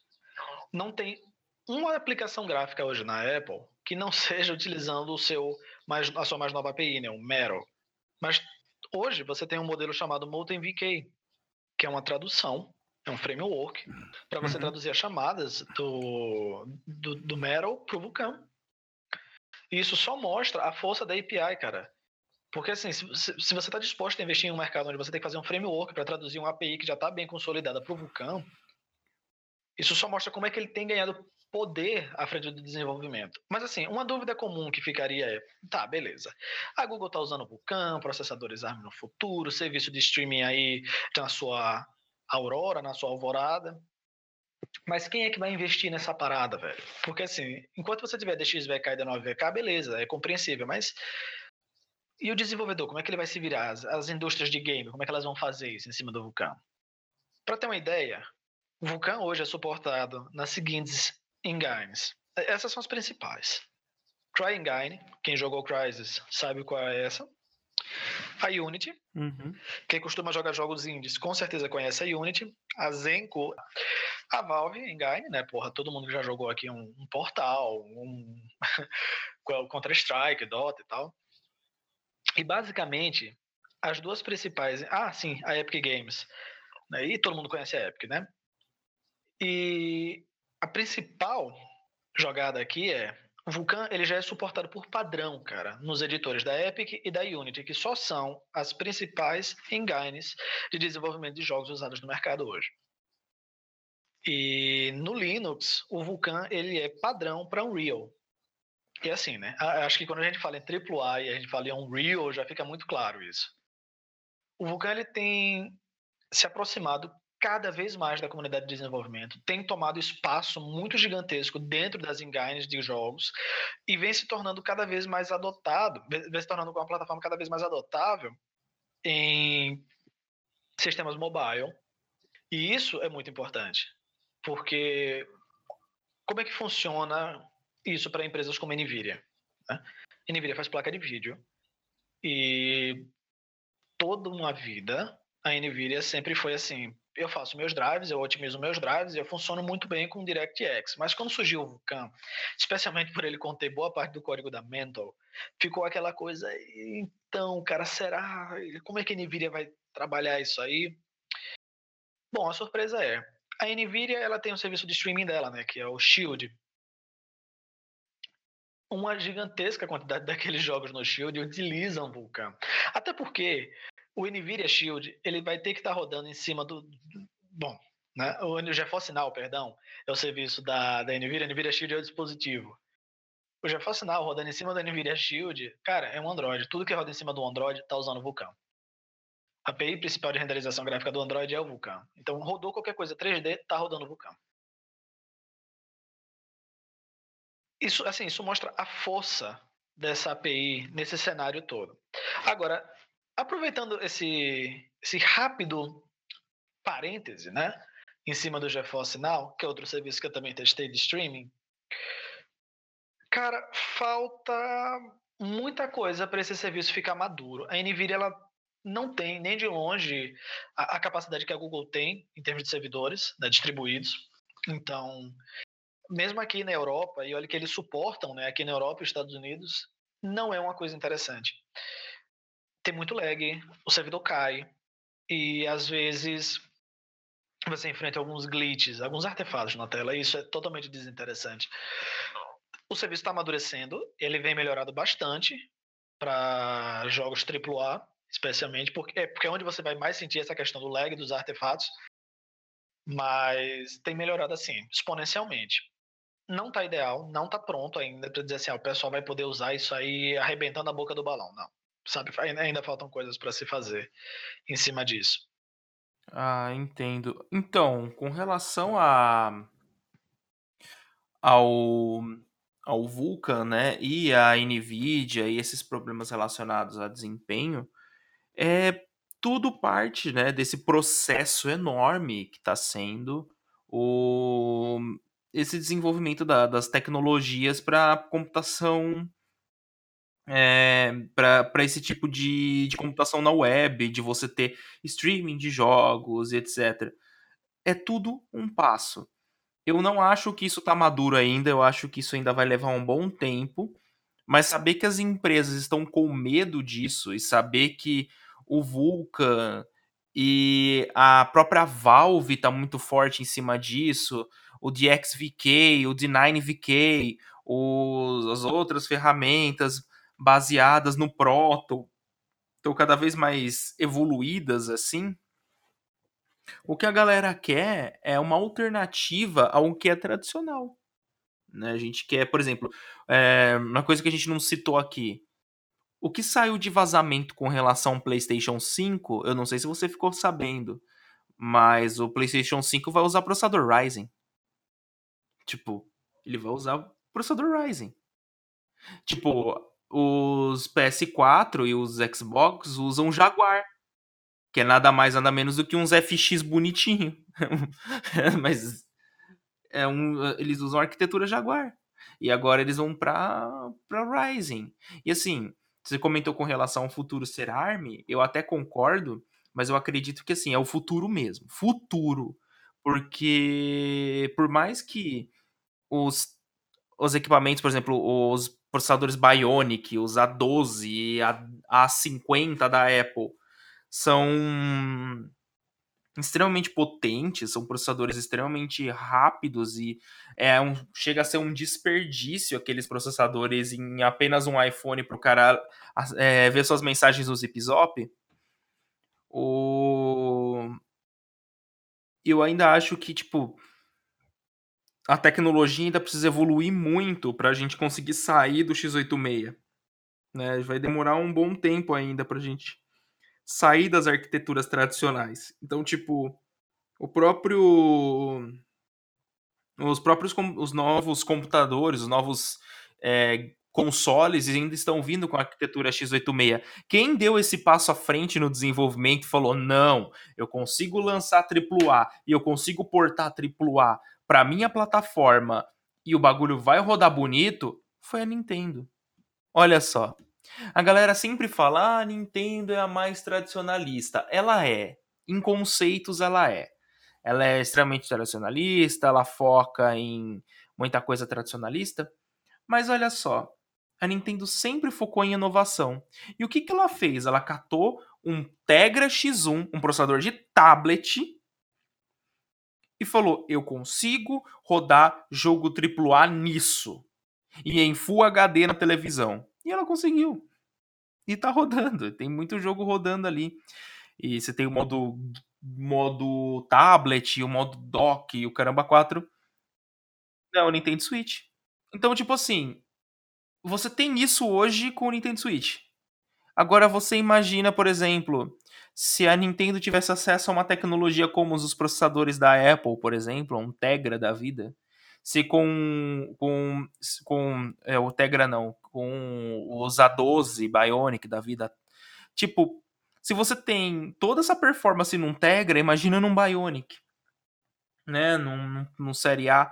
Não tem uma aplicação gráfica hoje na Apple que não [LAUGHS] seja utilizando o seu mais, a sua mais nova API, né, o Metal. Mas hoje você tem um modelo chamado MoltenVK, que é uma tradução, é um framework para você uhum. traduzir as chamadas do, do, do Metal para o Vulkan. E isso só mostra a força da API, cara. Porque assim, se, se você está disposto a investir em um mercado onde você tem que fazer um framework para traduzir uma API que já está bem consolidada para o Vulkan, isso só mostra como é que ele tem ganhado poder à frente do desenvolvimento. Mas assim, uma dúvida comum que ficaria é, tá, beleza. A Google está usando Vulkan, processadores ARM no futuro, serviço de streaming aí na sua Aurora, na sua Alvorada. Mas quem é que vai investir nessa parada, velho? Porque assim, enquanto você tiver DXVK e D9VK, beleza, é compreensível, mas e o desenvolvedor, como é que ele vai se virar? As, as indústrias de game, como é que elas vão fazer isso em cima do Vulkan? Para ter uma ideia, o Vulkan hoje é suportado nas seguintes engines. Essas são as principais. CryEngine, quem jogou Crysis sabe qual é essa. A Unity, Uhum. quem costuma jogar jogos indies com certeza conhece a Unity. A Zenko, a Valve Engine, né? Porra, todo mundo já jogou aqui um, um Portal, um [LAUGHS] Counter-Strike, Dota e tal. E basicamente, as duas principais. Ah, sim, a Epic Games. Né? E todo mundo conhece a Epic, né? E a principal jogada aqui é o Vulkan ele já é suportado por padrão, cara, nos editores da Epic e da Unity, que só são as principais engines de desenvolvimento de jogos usados no mercado hoje. E no Linux, o Vulkan ele é padrão para Unreal. E assim, né? Acho que quando a gente fala em AAA e a gente fala em Unreal, já fica muito claro isso. O Vulkan ele tem se aproximado cada vez mais da comunidade de desenvolvimento, tem tomado espaço muito gigantesco dentro das engines de jogos e vem se tornando cada vez mais adotado, vem se tornando uma plataforma cada vez mais adotável em sistemas mobile. E isso é muito importante, porque como é que funciona isso para empresas como a Nvidia? Né? A Nvidia faz placa de vídeo e toda uma vida a Nvidia sempre foi assim, eu faço meus drives, eu otimizo meus drives, eu funciono muito bem com DirectX. Mas quando surgiu o Vulkan, especialmente por ele conter boa parte do código da Mental, ficou aquela coisa, então, cara, será? Como é que a NVIDIA vai trabalhar isso aí? Bom, a surpresa é, a NVIDIA ela tem um serviço de streaming dela, né, que é o Shield. Uma gigantesca quantidade [LAUGHS] daqueles jogos no Shield utilizam Vulkan. Até porque o NVIDIA Shield ele vai ter que estar tá rodando em cima do. Bom, né? o GeForce Now, perdão, é o serviço da, da NVIDIA. NVIDIA Shield é o dispositivo. O GeForce Now rodando em cima da NVIDIA Shield, cara, é um Android. Tudo que roda em cima do Android está usando o Vulkan. A API principal de renderização gráfica do Android é o Vulkan. Então, rodou qualquer coisa 3D, está rodando o Vulkan. Isso, assim, isso mostra a força dessa API nesse cenário todo. Agora, aproveitando esse, esse rápido parêntese, né? Em cima do GeForce Now, que é outro serviço que eu também testei de streaming. Cara, falta muita coisa para esse serviço ficar maduro. A Nvidia ela não tem nem de longe a, a, capacidade que a Google tem em termos de servidores né, distribuídos. Então, mesmo aqui na Europa, e olha que eles suportam, né, aqui na Europa e Estados Unidos, não é uma coisa interessante tem muito lag, o servidor cai, e às vezes você enfrenta alguns glitches, alguns artefatos na tela, e isso é totalmente desinteressante. O serviço está amadurecendo, ele vem melhorado bastante para jogos AAA, especialmente, porque é, porque é onde você vai mais sentir essa questão do lag dos artefatos, mas tem melhorado assim, exponencialmente. Não está ideal, não está pronto ainda para dizer assim, ah, o pessoal vai poder usar isso aí arrebentando a boca do balão, não sabe? Ainda faltam coisas para se fazer em cima disso. Ah, entendo. Então, com relação a ao ao Vulkan, né, e a Nvidia e esses problemas relacionados a desempenho, é tudo parte, né, desse processo enorme que está sendo o esse desenvolvimento da, das tecnologias para computação é, para esse tipo de, de computação na web, de você ter streaming de jogos etc. É tudo um passo. Eu não acho que isso está maduro ainda, eu acho que isso ainda vai levar um bom tempo, mas saber que as empresas estão com medo disso e saber que o Vulkan e a própria Valve está muito forte em cima disso, o DXVK, o D9VK, os, as outras ferramentas baseadas no proto, estão cada vez mais evoluídas assim. O que a galera quer é uma alternativa ao que é tradicional. Né? A gente quer, por exemplo, é, uma coisa que a gente não citou aqui. O que saiu de vazamento com relação ao PlayStation 5, eu não sei se você ficou sabendo, mas o PlayStation 5 vai usar processador Ryzen. Tipo, ele vai usar processador Ryzen. Tipo, os PS4 e os Xbox usam Jaguar. que é nada mais nada menos do que uns FX bonitinho. [LAUGHS] Mas é um, eles usam arquitetura Jaguar. E agora eles vão para para Ryzen. E assim, você comentou com relação ao futuro ser ARM, eu até concordo, mas eu acredito que assim, é o futuro mesmo. Futuro. Porque por mais que os, os equipamentos, por exemplo, os processadores Bionic, os A12, a A50 da Apple, são extremamente potentes, são processadores extremamente rápidos e é um, chega a ser um desperdício aqueles processadores em apenas um iPhone para o cara é, ver suas mensagens no Zip O... Eu ainda acho que, tipo, a tecnologia ainda precisa evoluir muito para a gente conseguir sair do x86. Né? Vai demorar um bom tempo ainda para a gente sair das arquiteturas tradicionais. Então, tipo, o próprio os próprios os novos computadores, os novos é, consoles ainda estão vindo com a arquitetura x86. Quem deu esse passo à frente no desenvolvimento falou: não, eu consigo lançar AAA e eu consigo portar AAA para minha plataforma e o bagulho vai rodar bonito, foi a Nintendo. Olha só. A galera sempre fala: ah, Nintendo é a mais tradicionalista. Ela é. Em conceitos, ela é. Ela é extremamente tradicionalista, ela foca em muita coisa tradicionalista. Mas olha só, a Nintendo sempre focou em inovação. E o que, que ela fez? Ela catou um Tegra X1, um processador de tablet, e falou: eu consigo rodar jogo AAA nisso. E em Full HD na televisão. E ela conseguiu. E tá rodando. Tem muito jogo rodando ali. E você tem o modo, modo tablet, o modo dock o caramba 4. Não, Nintendo Switch. Então, tipo assim, você tem isso hoje com o Nintendo Switch. Agora você imagina, por exemplo, se a Nintendo tivesse acesso a uma tecnologia como os processadores da Apple, por exemplo, um Tegra da vida, se com com, com é, o Tegra não, com os A12 Bionic da vida, tipo, se você tem toda essa performance num Tegra, imagina num Bionic, né, num, num Série A,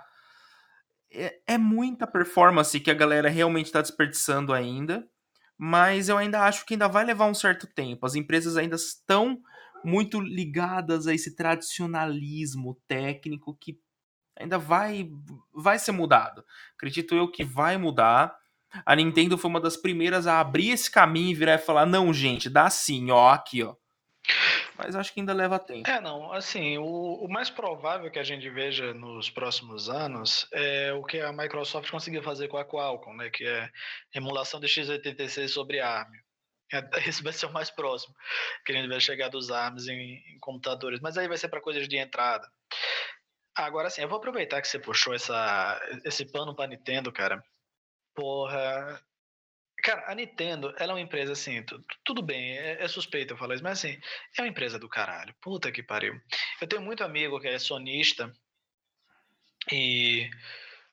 é, é muita performance que a galera realmente está desperdiçando ainda, mas eu ainda acho que ainda vai levar um certo tempo. As empresas ainda estão muito ligadas a esse tradicionalismo técnico que ainda vai vai ser mudado. Acredito eu que vai mudar. A Nintendo foi uma das primeiras a abrir esse caminho e virar e falar: "Não, gente, dá sim, ó, aqui, ó". Mas acho que ainda leva tempo. É, não, assim, o, o mais provável que a gente veja nos próximos anos é o que a Microsoft conseguiu fazer com a Qualcomm, né, que é emulação de x86 sobre ARM. É, [LAUGHS] esse vai ser o mais próximo que a gente vai chegar dos ARMs em, em computadores, mas aí vai ser para coisas de entrada. Agora sim, eu vou aproveitar que você puxou essa, esse pano pra Nintendo, cara. Porra. Cara, a Nintendo, ela é uma empresa assim, tudo bem, é, é suspeito eu falar isso, mas assim, é uma empresa do caralho. Puta que pariu. Eu tenho muito amigo que é sonista e.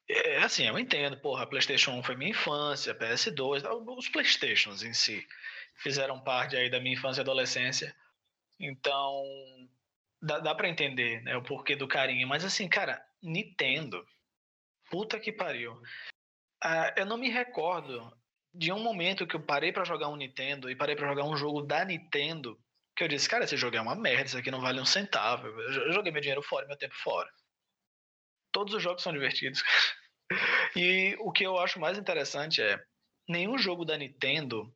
É assim, eu entendo, porra, PlayStation 1 foi minha infância, PS2, os PlayStations em si fizeram parte aí da minha infância e adolescência. Então, dá, dá para entender né, o porquê do carinho. Mas assim, cara, Nintendo. Puta que pariu. Ah, eu não me recordo de um momento que eu parei para jogar um Nintendo e parei para jogar um jogo da Nintendo que eu disse, cara, esse jogo é uma merda, isso aqui não vale um centavo. Eu joguei meu dinheiro fora, meu tempo fora. Todos os jogos são divertidos. [LAUGHS] e o que eu acho mais interessante é nenhum jogo da Nintendo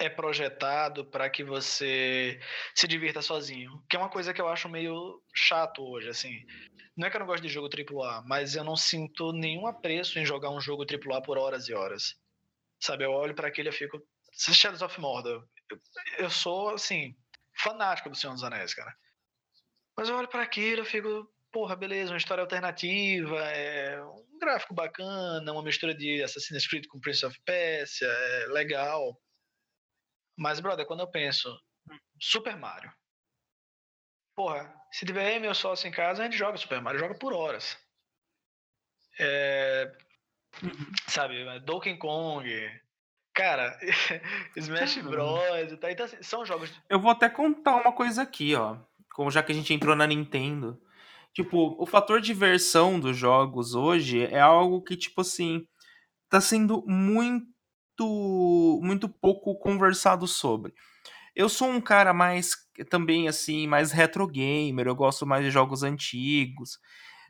é projetado para que você se divirta sozinho. Que é uma coisa que eu acho meio chato hoje, assim. Não é que eu não gosto de jogo AAA, mas eu não sinto nenhum apreço em jogar um jogo AAA por horas e horas. Sabe, eu olho para aquele e fico... Shadows of Mordor. Eu, sou, assim, fanático do Senhor dos Anéis, cara. Mas eu olho para aquilo e fico... Porra, beleza, uma história alternativa, é um gráfico bacana, uma mistura de Assassin's Creed com Prince of Persia, é legal mas, brother, quando eu penso Super Mario, porra, se tiver meu sócio em casa, a gente joga Super Mario, joga por horas. É, sabe, Donkey Kong, Cara, [LAUGHS] Smash. Bros. tal. Então, assim, são jogos. Eu vou até contar uma coisa aqui, ó. Como já que a gente entrou na Nintendo. Tipo, o fator diversão dos jogos hoje é algo que, tipo assim, tá sendo muito, muito pouco conversado sobre. Eu sou um cara mais, também, assim, mais retro gamer, eu gosto mais de jogos antigos.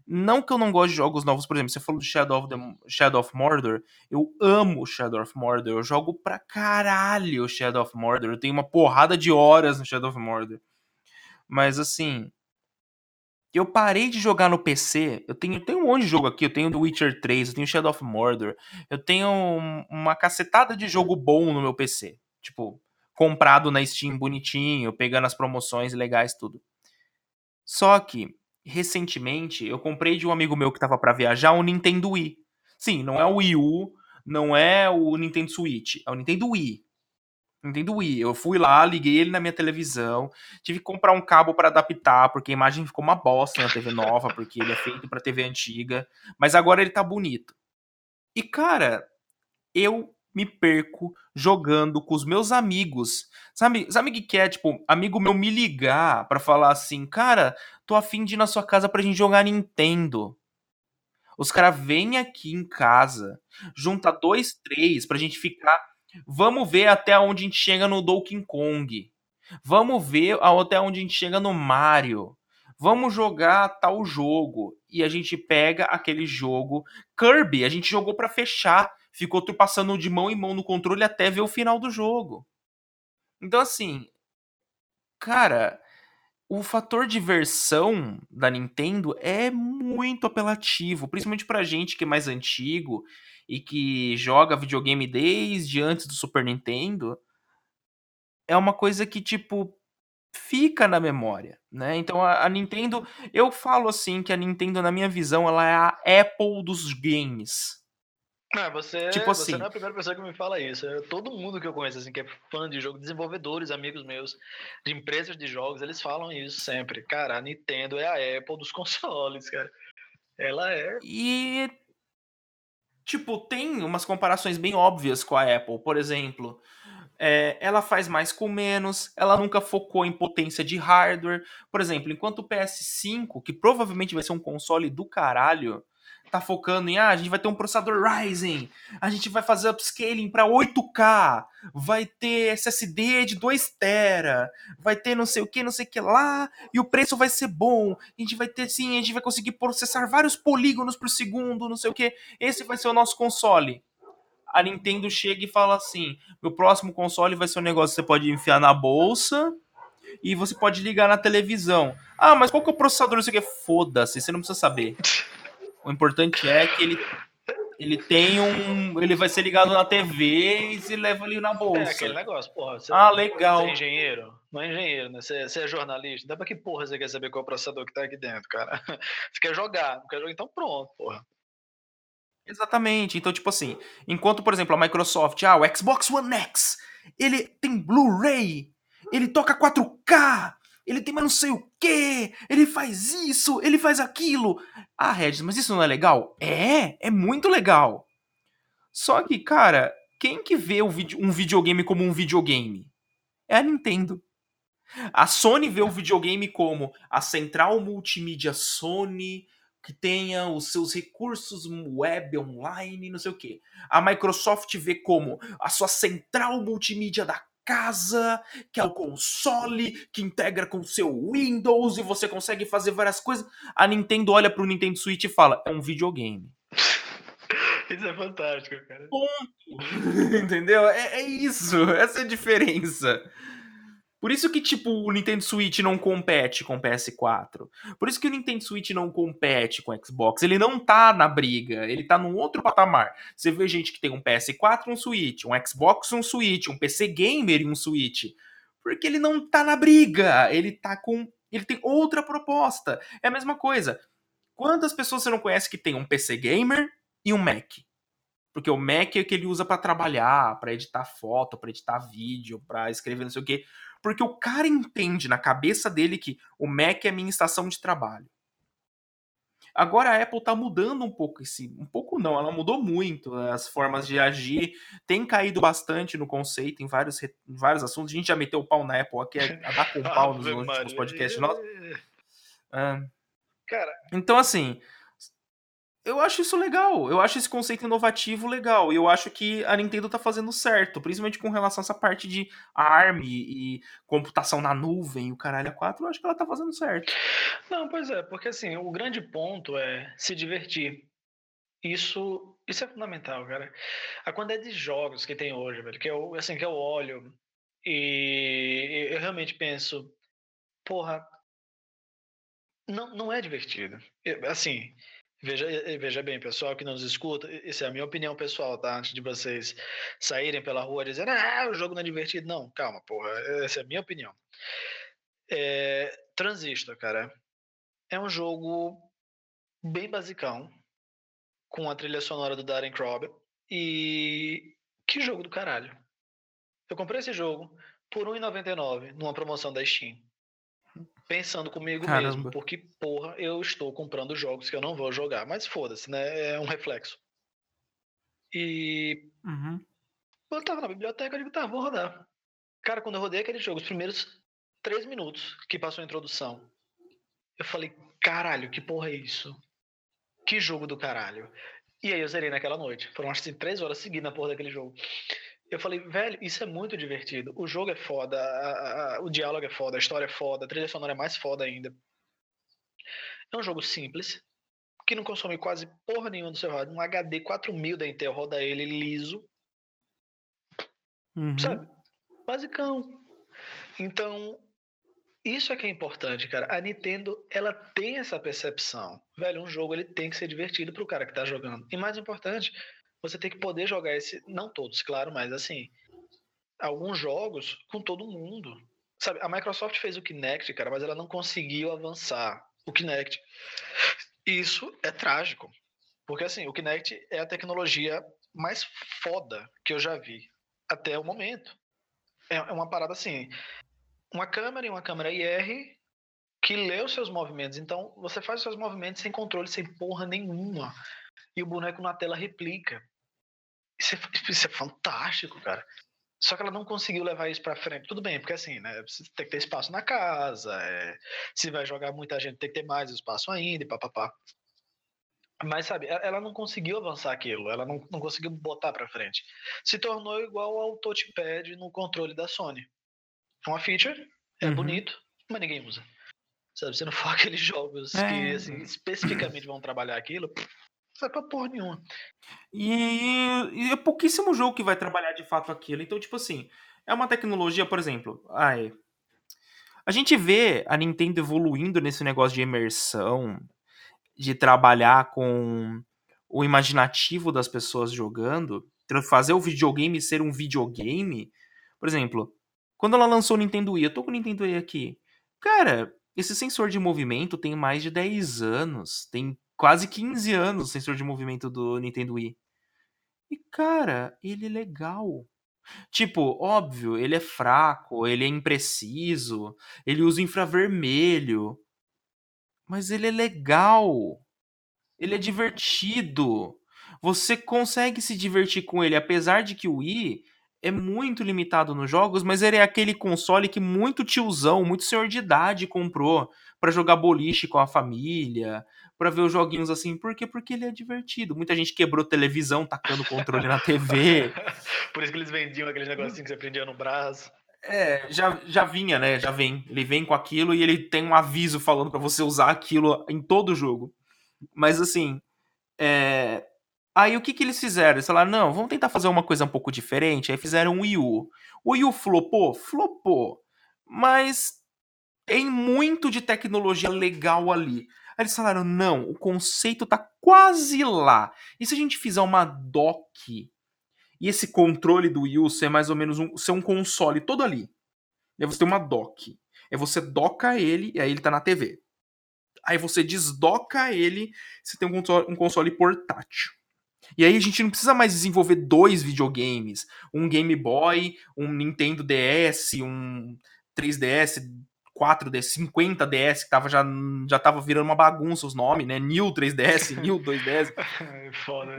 Não que eu não goste de jogos novos, por exemplo, você falou do Shadow of, the, Shadow of Mordor, eu amo Shadow of Mordor, eu jogo pra caralho Shadow of Mordor, eu tenho uma porrada de horas no Shadow of Mordor. Mas assim, eu parei de jogar no PC. Eu tenho, tenho um monte de jogo aqui. Eu tenho The Witcher 3, eu tenho Shadow of Mordor. Eu tenho uma cacetada de jogo bom no meu PC. Tipo, comprado na Steam bonitinho, pegando as promoções legais, tudo. Só que, recentemente, eu comprei de um amigo meu que tava para viajar um Nintendo Wii. Sim, não é o Wii U, não é o Nintendo Switch, é o Nintendo Wii. Nintendo Wii. Eu fui lá, liguei ele na minha televisão, tive que comprar um cabo para adaptar, porque a imagem ficou uma bosta na TV nova, porque ele é feito para TV antiga, mas agora ele tá bonito. E cara, eu me perco jogando com os meus amigos. Sabe, sabe o que, é? Tipo, amigo meu me ligar para falar assim, cara, tô afim de ir na sua casa pra gente jogar Nintendo. Os caras vêm aqui em casa, junta dois, três, pra gente ficar Vamos ver até onde a gente chega no Donkey Kong. Vamos ver até onde a gente chega no Mario. Vamos jogar tal jogo. E a gente pega aquele jogo. Kirby, a gente jogou para fechar. Ficou passando de mão em mão no controle até ver o final do jogo. Então, assim. Cara, o fator diversão da Nintendo é muito apelativo, principalmente pra gente que é mais antigo e que joga videogame desde antes do Super Nintendo, é uma coisa que, tipo, fica na memória, né? Então a, a, Nintendo, eu falo assim que a Nintendo, na minha visão, ela é a Apple dos games. Ah, você, tipo assim, você não é a primeira pessoa que me fala isso. É todo mundo que eu conheço, assim, que é fã de jogo, desenvolvedores, amigos meus, de empresas de jogos, eles falam isso sempre. Cara, a Nintendo é a Apple dos [LAUGHS] consoles, cara. Ela é. E Tipo, tem umas comparações bem óbvias com a Apple. Por exemplo, é, ela faz mais com menos, ela nunca focou em potência de hardware. Por exemplo, enquanto o PS5, que provavelmente vai ser um console do caralho, tá focando em, ah, a gente vai ter um processador Ryzen, a gente vai fazer upscaling para 8K, vai ter SSD de 2 tera, vai ter não sei o que, não sei o que lá, e o preço vai ser bom. A gente vai ter sim, a gente vai conseguir processar vários polígonos por segundo, não sei o que. Esse vai ser o nosso console. A Nintendo chega e fala assim: "Meu próximo console vai ser um negócio que você pode enfiar na bolsa, e você pode ligar na televisão. Ah, mas qual que é o processador? Isso aqui foda-se, você não precisa saber. [LAUGHS] O importante é que ele ele tem um. Ele vai ser ligado na TV e se leva ali na bolsa. É aquele negócio, porra. Você, ah, legal. Você é engenheiro? Não é engenheiro, né? Você, você é jornalista. Dá pra que porra você quer saber qual é o processador que tá aqui dentro, cara? [LAUGHS] Você quer jogar, não quer jogar, então pronto, porra. Exatamente. Então, tipo assim, enquanto, por exemplo, a Microsoft, ah, o Xbox One X, ele tem Blu-ray, ele toca 4K, ele tem mais não sei o que, ele faz isso, ele faz aquilo. Ah, Regis, mas isso não é legal? É, é muito legal. Só que, cara, quem que vê um videogame como um videogame? É a Nintendo. A Sony vê o videogame como a central multimídia Sony, que tenha os seus recursos web online, não sei o que. A Microsoft vê como a sua central multimídia da casa, que é o console, que integra com o seu Windows e você consegue fazer várias coisas. A Nintendo olha pro Nintendo Switch e fala: é um videogame. [LAUGHS] Isso é fantástico, cara. Ponto. [LAUGHS] Entendeu? É, é isso. Essa é a diferença. Por isso que, tipo, o Nintendo Switch não compete com o PS4. Por isso que o Nintendo Switch não compete com o Xbox. Ele não tá na briga, ele tá num outro patamar. Você vê gente que tem um PS4 um Switch, um Xbox um Switch, um PC Gamer e um Switch. Porque ele não tá na briga, ele tá com... Ele tem outra proposta. É a mesma coisa. Quantas pessoas você não conhece que tem um PC Gamer e um Mac? Porque o Mac é o que ele usa para trabalhar, para editar foto, para editar vídeo, para escrever não sei o quê. Porque o cara entende na cabeça dele que o Mac é minha estação de trabalho. Agora a Apple tá mudando um pouco esse. Um pouco não, ela mudou muito as formas de agir. Tem caído bastante no conceito em vários, em vários assuntos. A gente já meteu o pau na Apple aqui, a dar com [LAUGHS] pau nos últimos podcasts nossos. [LAUGHS] Ah. Cara. Então, assim, eu acho isso legal. Eu acho esse conceito inovativo legal. E eu acho que a Nintendo tá fazendo certo, principalmente com relação a essa parte de ARM e computação na nuvem, o caralho a 4, eu acho que ela tá fazendo certo. Não, pois é, porque assim, o grande ponto é se divertir. Isso, isso é fundamental, cara. A quantidade de jogos que tem hoje, velho, que eu, assim, que eu olho e eu realmente penso, porra, não, não é divertido. Assim, Veja, veja bem, pessoal que nos escuta, isso é a minha opinião pessoal, tá? Antes de vocês saírem pela rua dizendo, ah, o jogo não é divertido. Não, calma, porra, essa é a minha opinião. É, Transistor, cara, é um jogo bem basicão, com a trilha sonora do Darren Crobb, e que jogo do caralho. Eu comprei esse jogo por R$1,99 numa promoção da Steam pensando comigo Caramba. mesmo, porque, porra, eu estou comprando jogos que eu não vou jogar. Mas foda-se, né? É um reflexo. E. Uhum. Eu tava na biblioteca, eu digo, tá, vou rodar. Cara, quando eu rodei aquele jogo, os primeiros três minutos que passou a introdução, eu falei, caralho, que porra é isso? Que jogo do caralho. E aí eu zerei naquela noite. Foram acho que três horas seguidas na porra daquele jogo. Eu falei, velho, isso é muito divertido. O jogo é foda, a, a, o diálogo é foda, a história é foda, a trilha sonora é mais foda ainda. É um jogo simples, que não consome quase porra nenhuma do seu rádio. Um HD 4000 da Intel roda ele liso. Uhum. Sabe? Basicão. Então, isso é que é importante, cara. A Nintendo, ela tem essa percepção. Velho, um jogo ele tem que ser divertido pro cara que tá jogando. E mais importante, você tem que poder jogar esse. Não todos, claro, mas assim. Alguns jogos com todo mundo. Sabe, a Microsoft fez o Kinect, cara, mas ela não conseguiu avançar o Kinect. Isso é trágico. Porque assim, o Kinect é a tecnologia mais foda que eu já vi até o momento. É, é uma parada assim. Uma câmera e uma câmera IR que lê os seus movimentos. Então, você faz os seus movimentos sem controle, sem porra nenhuma. E o boneco na tela replica. Isso é, isso é fantástico, cara. Só que ela não conseguiu levar isso para frente. Tudo bem, porque assim, né? Você tem que ter espaço na casa. É, se vai jogar muita gente, tem que ter mais espaço ainda e papapá. Mas, sabe, ela não conseguiu avançar aquilo. Ela não, não conseguiu botar para frente. Se tornou igual ao touchpad no controle da Sony. Uma feature, é uhum. bonito, mas ninguém usa. Sabe, se não for [LAUGHS] aqueles jogos é. que assim, especificamente vão trabalhar aquilo, vai pra porra nenhuma. E, e, é pouquíssimo jogo que vai trabalhar de fato aquilo. Então, tipo assim, é uma tecnologia, por exemplo. Ai, a gente vê a Nintendo evoluindo nesse negócio de imersão, de trabalhar com o imaginativo das pessoas jogando, fazer o videogame ser um videogame. Por exemplo, quando ela lançou o Nintendo Wii, eu tô com o Nintendo Wii aqui. Cara, esse sensor de movimento tem mais de 10 anos, tem quase 15 anos o sensor de movimento do Nintendo Wii. E, cara, ele é legal. Tipo, óbvio, ele é fraco, ele é impreciso, ele usa infravermelho. Mas ele é legal. Ele é divertido. Você consegue se divertir com ele, apesar de que o Wii é muito limitado nos jogos, mas ele é aquele console que muito tiozão, muito senhor de idade comprou para jogar boliche com a família, para ver os joguinhos assim. Por quê? Porque ele é divertido. Muita gente quebrou televisão tacando o controle na TV. [LAUGHS] Por isso que eles vendiam aquele negocinho que você prendia no braço. É, já, já vinha, né? Já vem. Ele vem com aquilo e ele tem um aviso falando para você usar aquilo em todo o jogo. Mas assim, é... aí o que que eles fizeram? Eles falaram, não, vamos tentar fazer uma coisa um pouco diferente. Aí fizeram um Wii U. O Wii U flopou? Flopou. Mas tem muito de tecnologia legal ali. Eles falaram: não, o conceito tá quase lá. E se a gente fizer uma dock e esse controle do Wii U ser mais ou menos um, ser um console todo ali? E aí você tem uma dock. Aí você doca ele e aí ele tá na TV. Aí você desdoca ele, você tem um console, um console portátil. E aí a gente não precisa mais desenvolver dois videogames, um Game Boy, um Nintendo DS, um 3DS 4 DS, 50 DS, que tava já, já tava virando uma bagunça os nomes, né? New 3DS, New 2DS. Foda.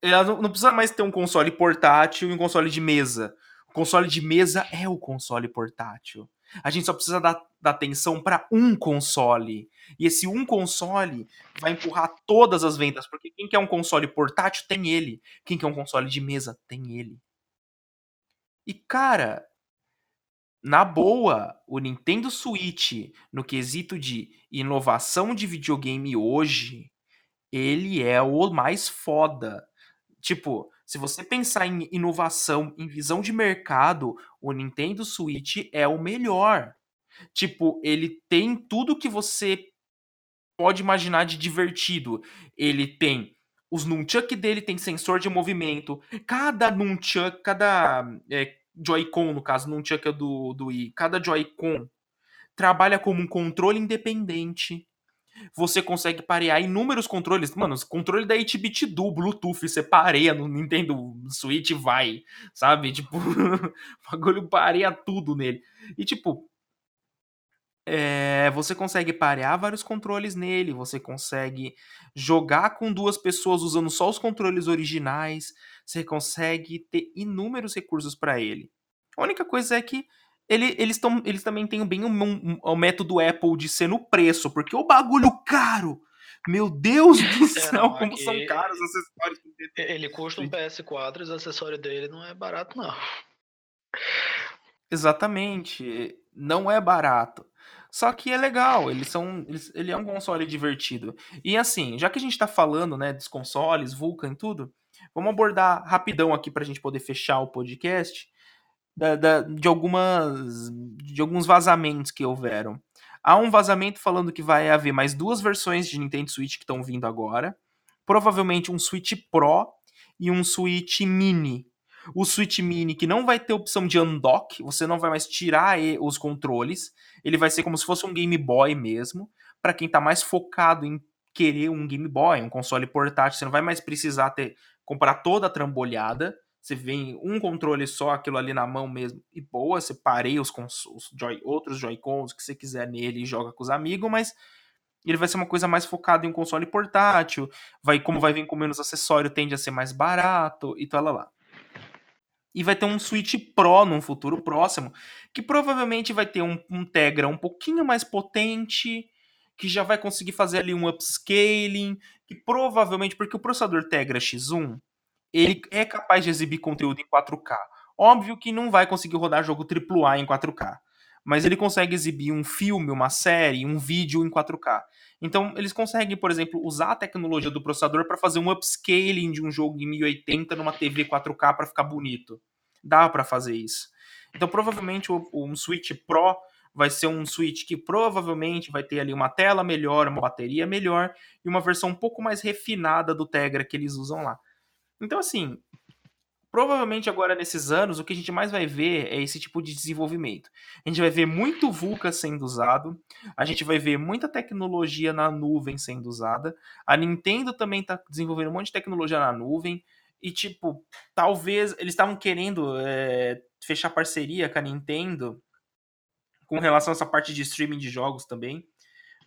Ela não, não precisa mais ter um console portátil e um console de mesa. O console de mesa é o console portátil. A gente só precisa dar, dar atenção para um console. E esse um console vai empurrar todas as vendas, porque quem quer um console portátil tem ele. Quem quer um console de mesa tem ele. E cara, na boa, o Nintendo Switch, no quesito de inovação de videogame hoje, ele é o mais foda. Tipo, se você pensar em inovação, em visão de mercado, o Nintendo Switch é o melhor. Tipo, ele tem tudo que você pode imaginar de divertido. Ele tem os nunchuck dele tem sensor de movimento. Cada nunchuck, cada é, Joy-Con, no caso, nunchuck é do, do Wii, cada Joy-Con trabalha como um controle independente você consegue parear inúmeros controles. Mano, os controle da 8-bit do Bluetooth, você pareia no Nintendo Switch vai, sabe? Tipo, [LAUGHS] o bagulho pareia tudo nele. E tipo, é, você consegue parear vários controles nele, você consegue jogar com duas pessoas usando só os controles originais, você consegue ter inúmeros recursos para ele. A única coisa é que ele, eles, tão, eles também têm bem o um, um, um, método Apple de ser no preço, porque o bagulho caro. Meu Deus do [LAUGHS] é, céu, como são caros os acessórios. Ele custa um PS4 e os acessórios dele não é barato, não. Exatamente. Não é barato. Só que é legal, eles são. Eles, ele é um console divertido. E assim, já que a gente tá falando, né, dos consoles, Vulkan e tudo, vamos abordar rapidão aqui pra gente poder fechar o podcast da, da, de algumas de alguns vazamentos que houveram. Há um vazamento falando que vai haver mais duas versões de Nintendo Switch que estão vindo agora. Provavelmente um Switch Pro e um Switch Mini. O Switch Mini que não vai ter opção de undock, você não vai mais tirar os controles. Ele vai ser como se fosse um Game Boy mesmo, para quem está mais focado em querer um Game Boy, um console portátil, você não vai mais precisar ter comprar toda a trambolhada você vem um controle só, aquilo ali na mão mesmo, e boa, você pareia os, os joy, outros Joy-Cons que você quiser nele e joga com os amigos, mas ele vai ser uma coisa mais focada em um console portátil, vai como vai vir com menos acessório, tende a ser mais barato e tal lá, lá. E vai ter um Switch Pro num futuro próximo, que provavelmente vai ter um, um Tegra um pouquinho mais potente, que já vai conseguir fazer ali um upscaling, que provavelmente, porque o processador Tegra X1, ele é capaz de exibir conteúdo em 4K. Óbvio que não vai conseguir rodar jogo AAA em 4K, mas ele consegue exibir um filme, uma série, um vídeo em 4K. Então, eles conseguem, por exemplo, usar a tecnologia do processador para fazer um upscaling de um jogo em 1080 numa TV 4K para ficar bonito. Dá para fazer isso. Então, provavelmente, um Switch Pro vai ser um Switch que provavelmente vai ter ali uma tela melhor, uma bateria melhor e uma versão um pouco mais refinada do Tegra que eles usam lá. Então, assim, provavelmente agora nesses anos, o que a gente mais vai ver é esse tipo de desenvolvimento. A gente vai ver muito VUCA sendo usado, a gente vai ver muita tecnologia na nuvem sendo usada. A Nintendo também está desenvolvendo um monte de tecnologia na nuvem. E, tipo, talvez eles estavam querendo é, fechar parceria com a Nintendo com relação a essa parte de streaming de jogos também.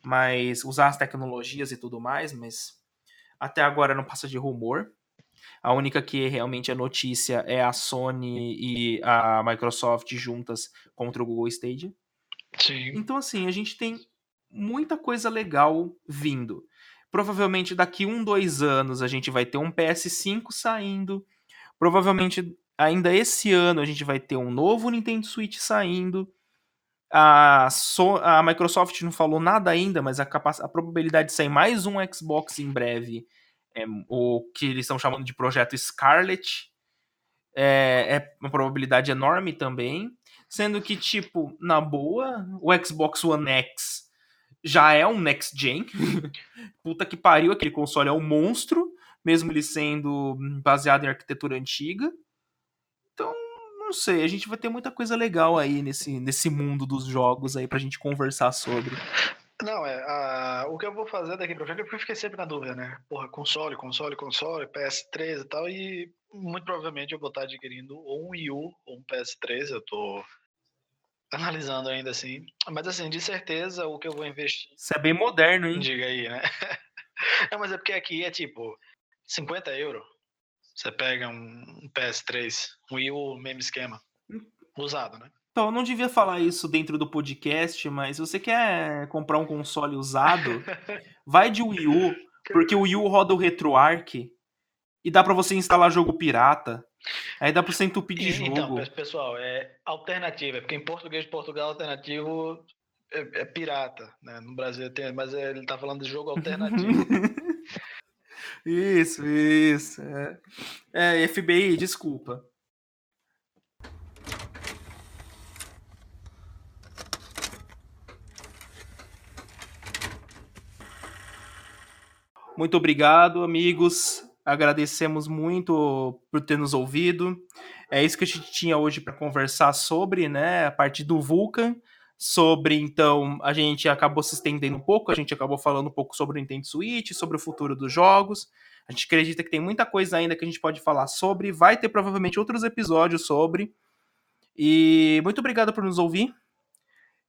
Mas usar as tecnologias e tudo mais, mas até agora não passa de rumor. A única que realmente é notícia é a Sony e a Microsoft juntas contra o Google Stadia. Sim. Então, assim, a gente tem muita coisa legal vindo. Provavelmente daqui um, dois anos a gente vai ter um PS5 saindo. Provavelmente ainda esse ano a gente vai ter um novo Nintendo Switch saindo. A, so a Microsoft não falou nada ainda, mas a, a probabilidade de sair mais um Xbox em breve é, o que eles estão chamando de projeto Scarlet, é, é, uma probabilidade enorme também. Sendo que, tipo, na boa, o Xbox One X já é um next gen. [LAUGHS] Puta que pariu, aquele console é um monstro, mesmo ele sendo baseado em arquitetura antiga. Então, não sei, a gente vai ter muita coisa legal aí nesse, nesse mundo dos jogos aí pra gente conversar sobre. Não, é. A, o que eu vou fazer daqui pra frente é porque eu fiquei sempre na dúvida, né? Porra, console, console, console, PS3 e tal, e muito provavelmente eu vou estar adquirindo ou um Wii U ou um PS3. Eu tô analisando ainda assim. Mas assim, de certeza o que eu vou investir. Isso é bem moderno, hein? Diga aí, né? [LAUGHS] Não, mas é porque aqui é tipo 50 euros. Você pega um PS3, um Wii U, mesmo esquema. Usado, né? Então, eu não devia falar isso dentro do podcast, mas se você quer comprar um console usado, [LAUGHS] vai de Wii U, porque o Wii U roda o RetroArch e dá para você instalar jogo pirata. Aí dá pra você entupir de Então, jogo. pe- pessoal, é alternativa, é porque em português de Portugal alternativo é, é pirata, né? No Brasil tem, mas ele tá falando de jogo alternativo. [LAUGHS] isso, isso. É. é, FBI, desculpa. Muito obrigado, amigos. Agradecemos muito por ter nos ouvido. É isso que a gente tinha hoje para conversar sobre, né? A parte do Vulcan. Sobre, então, a gente acabou se estendendo um pouco, a gente acabou falando um pouco sobre o Nintendo Switch, sobre o futuro dos jogos. A gente acredita que tem muita coisa ainda que a gente pode falar sobre. Vai ter provavelmente outros episódios sobre. E muito obrigado por nos ouvir.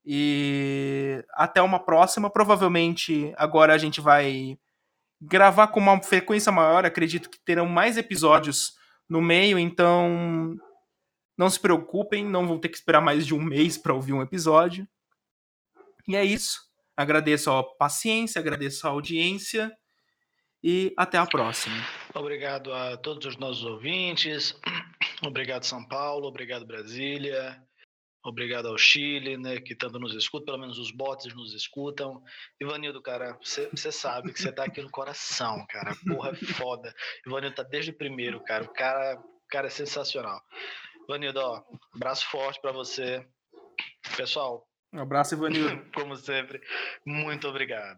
E até uma próxima. Provavelmente agora a gente vai gravar com uma frequência maior. Acredito que terão mais episódios no meio, então não se preocupem, não vão ter que esperar mais de um mês para ouvir um episódio. E é isso. Agradeço a paciência, agradeço a audiência e até a próxima. Obrigado a todos os nossos ouvintes. [CLEARS THROAT] Obrigado, São Paulo. Obrigado, Brasília. Obrigado ao Chile, né, que tanto nos escuta, pelo menos os bots nos escutam. Ivanildo, cara, você sabe que você tá aqui no coração, cara. Porra, é foda. Ivanildo tá desde o primeiro, cara. O cara, o cara é sensacional. Ivanildo, ó, abraço forte para você. Pessoal, Um abraço, Ivanildo. [LAUGHS] como sempre, muito obrigado.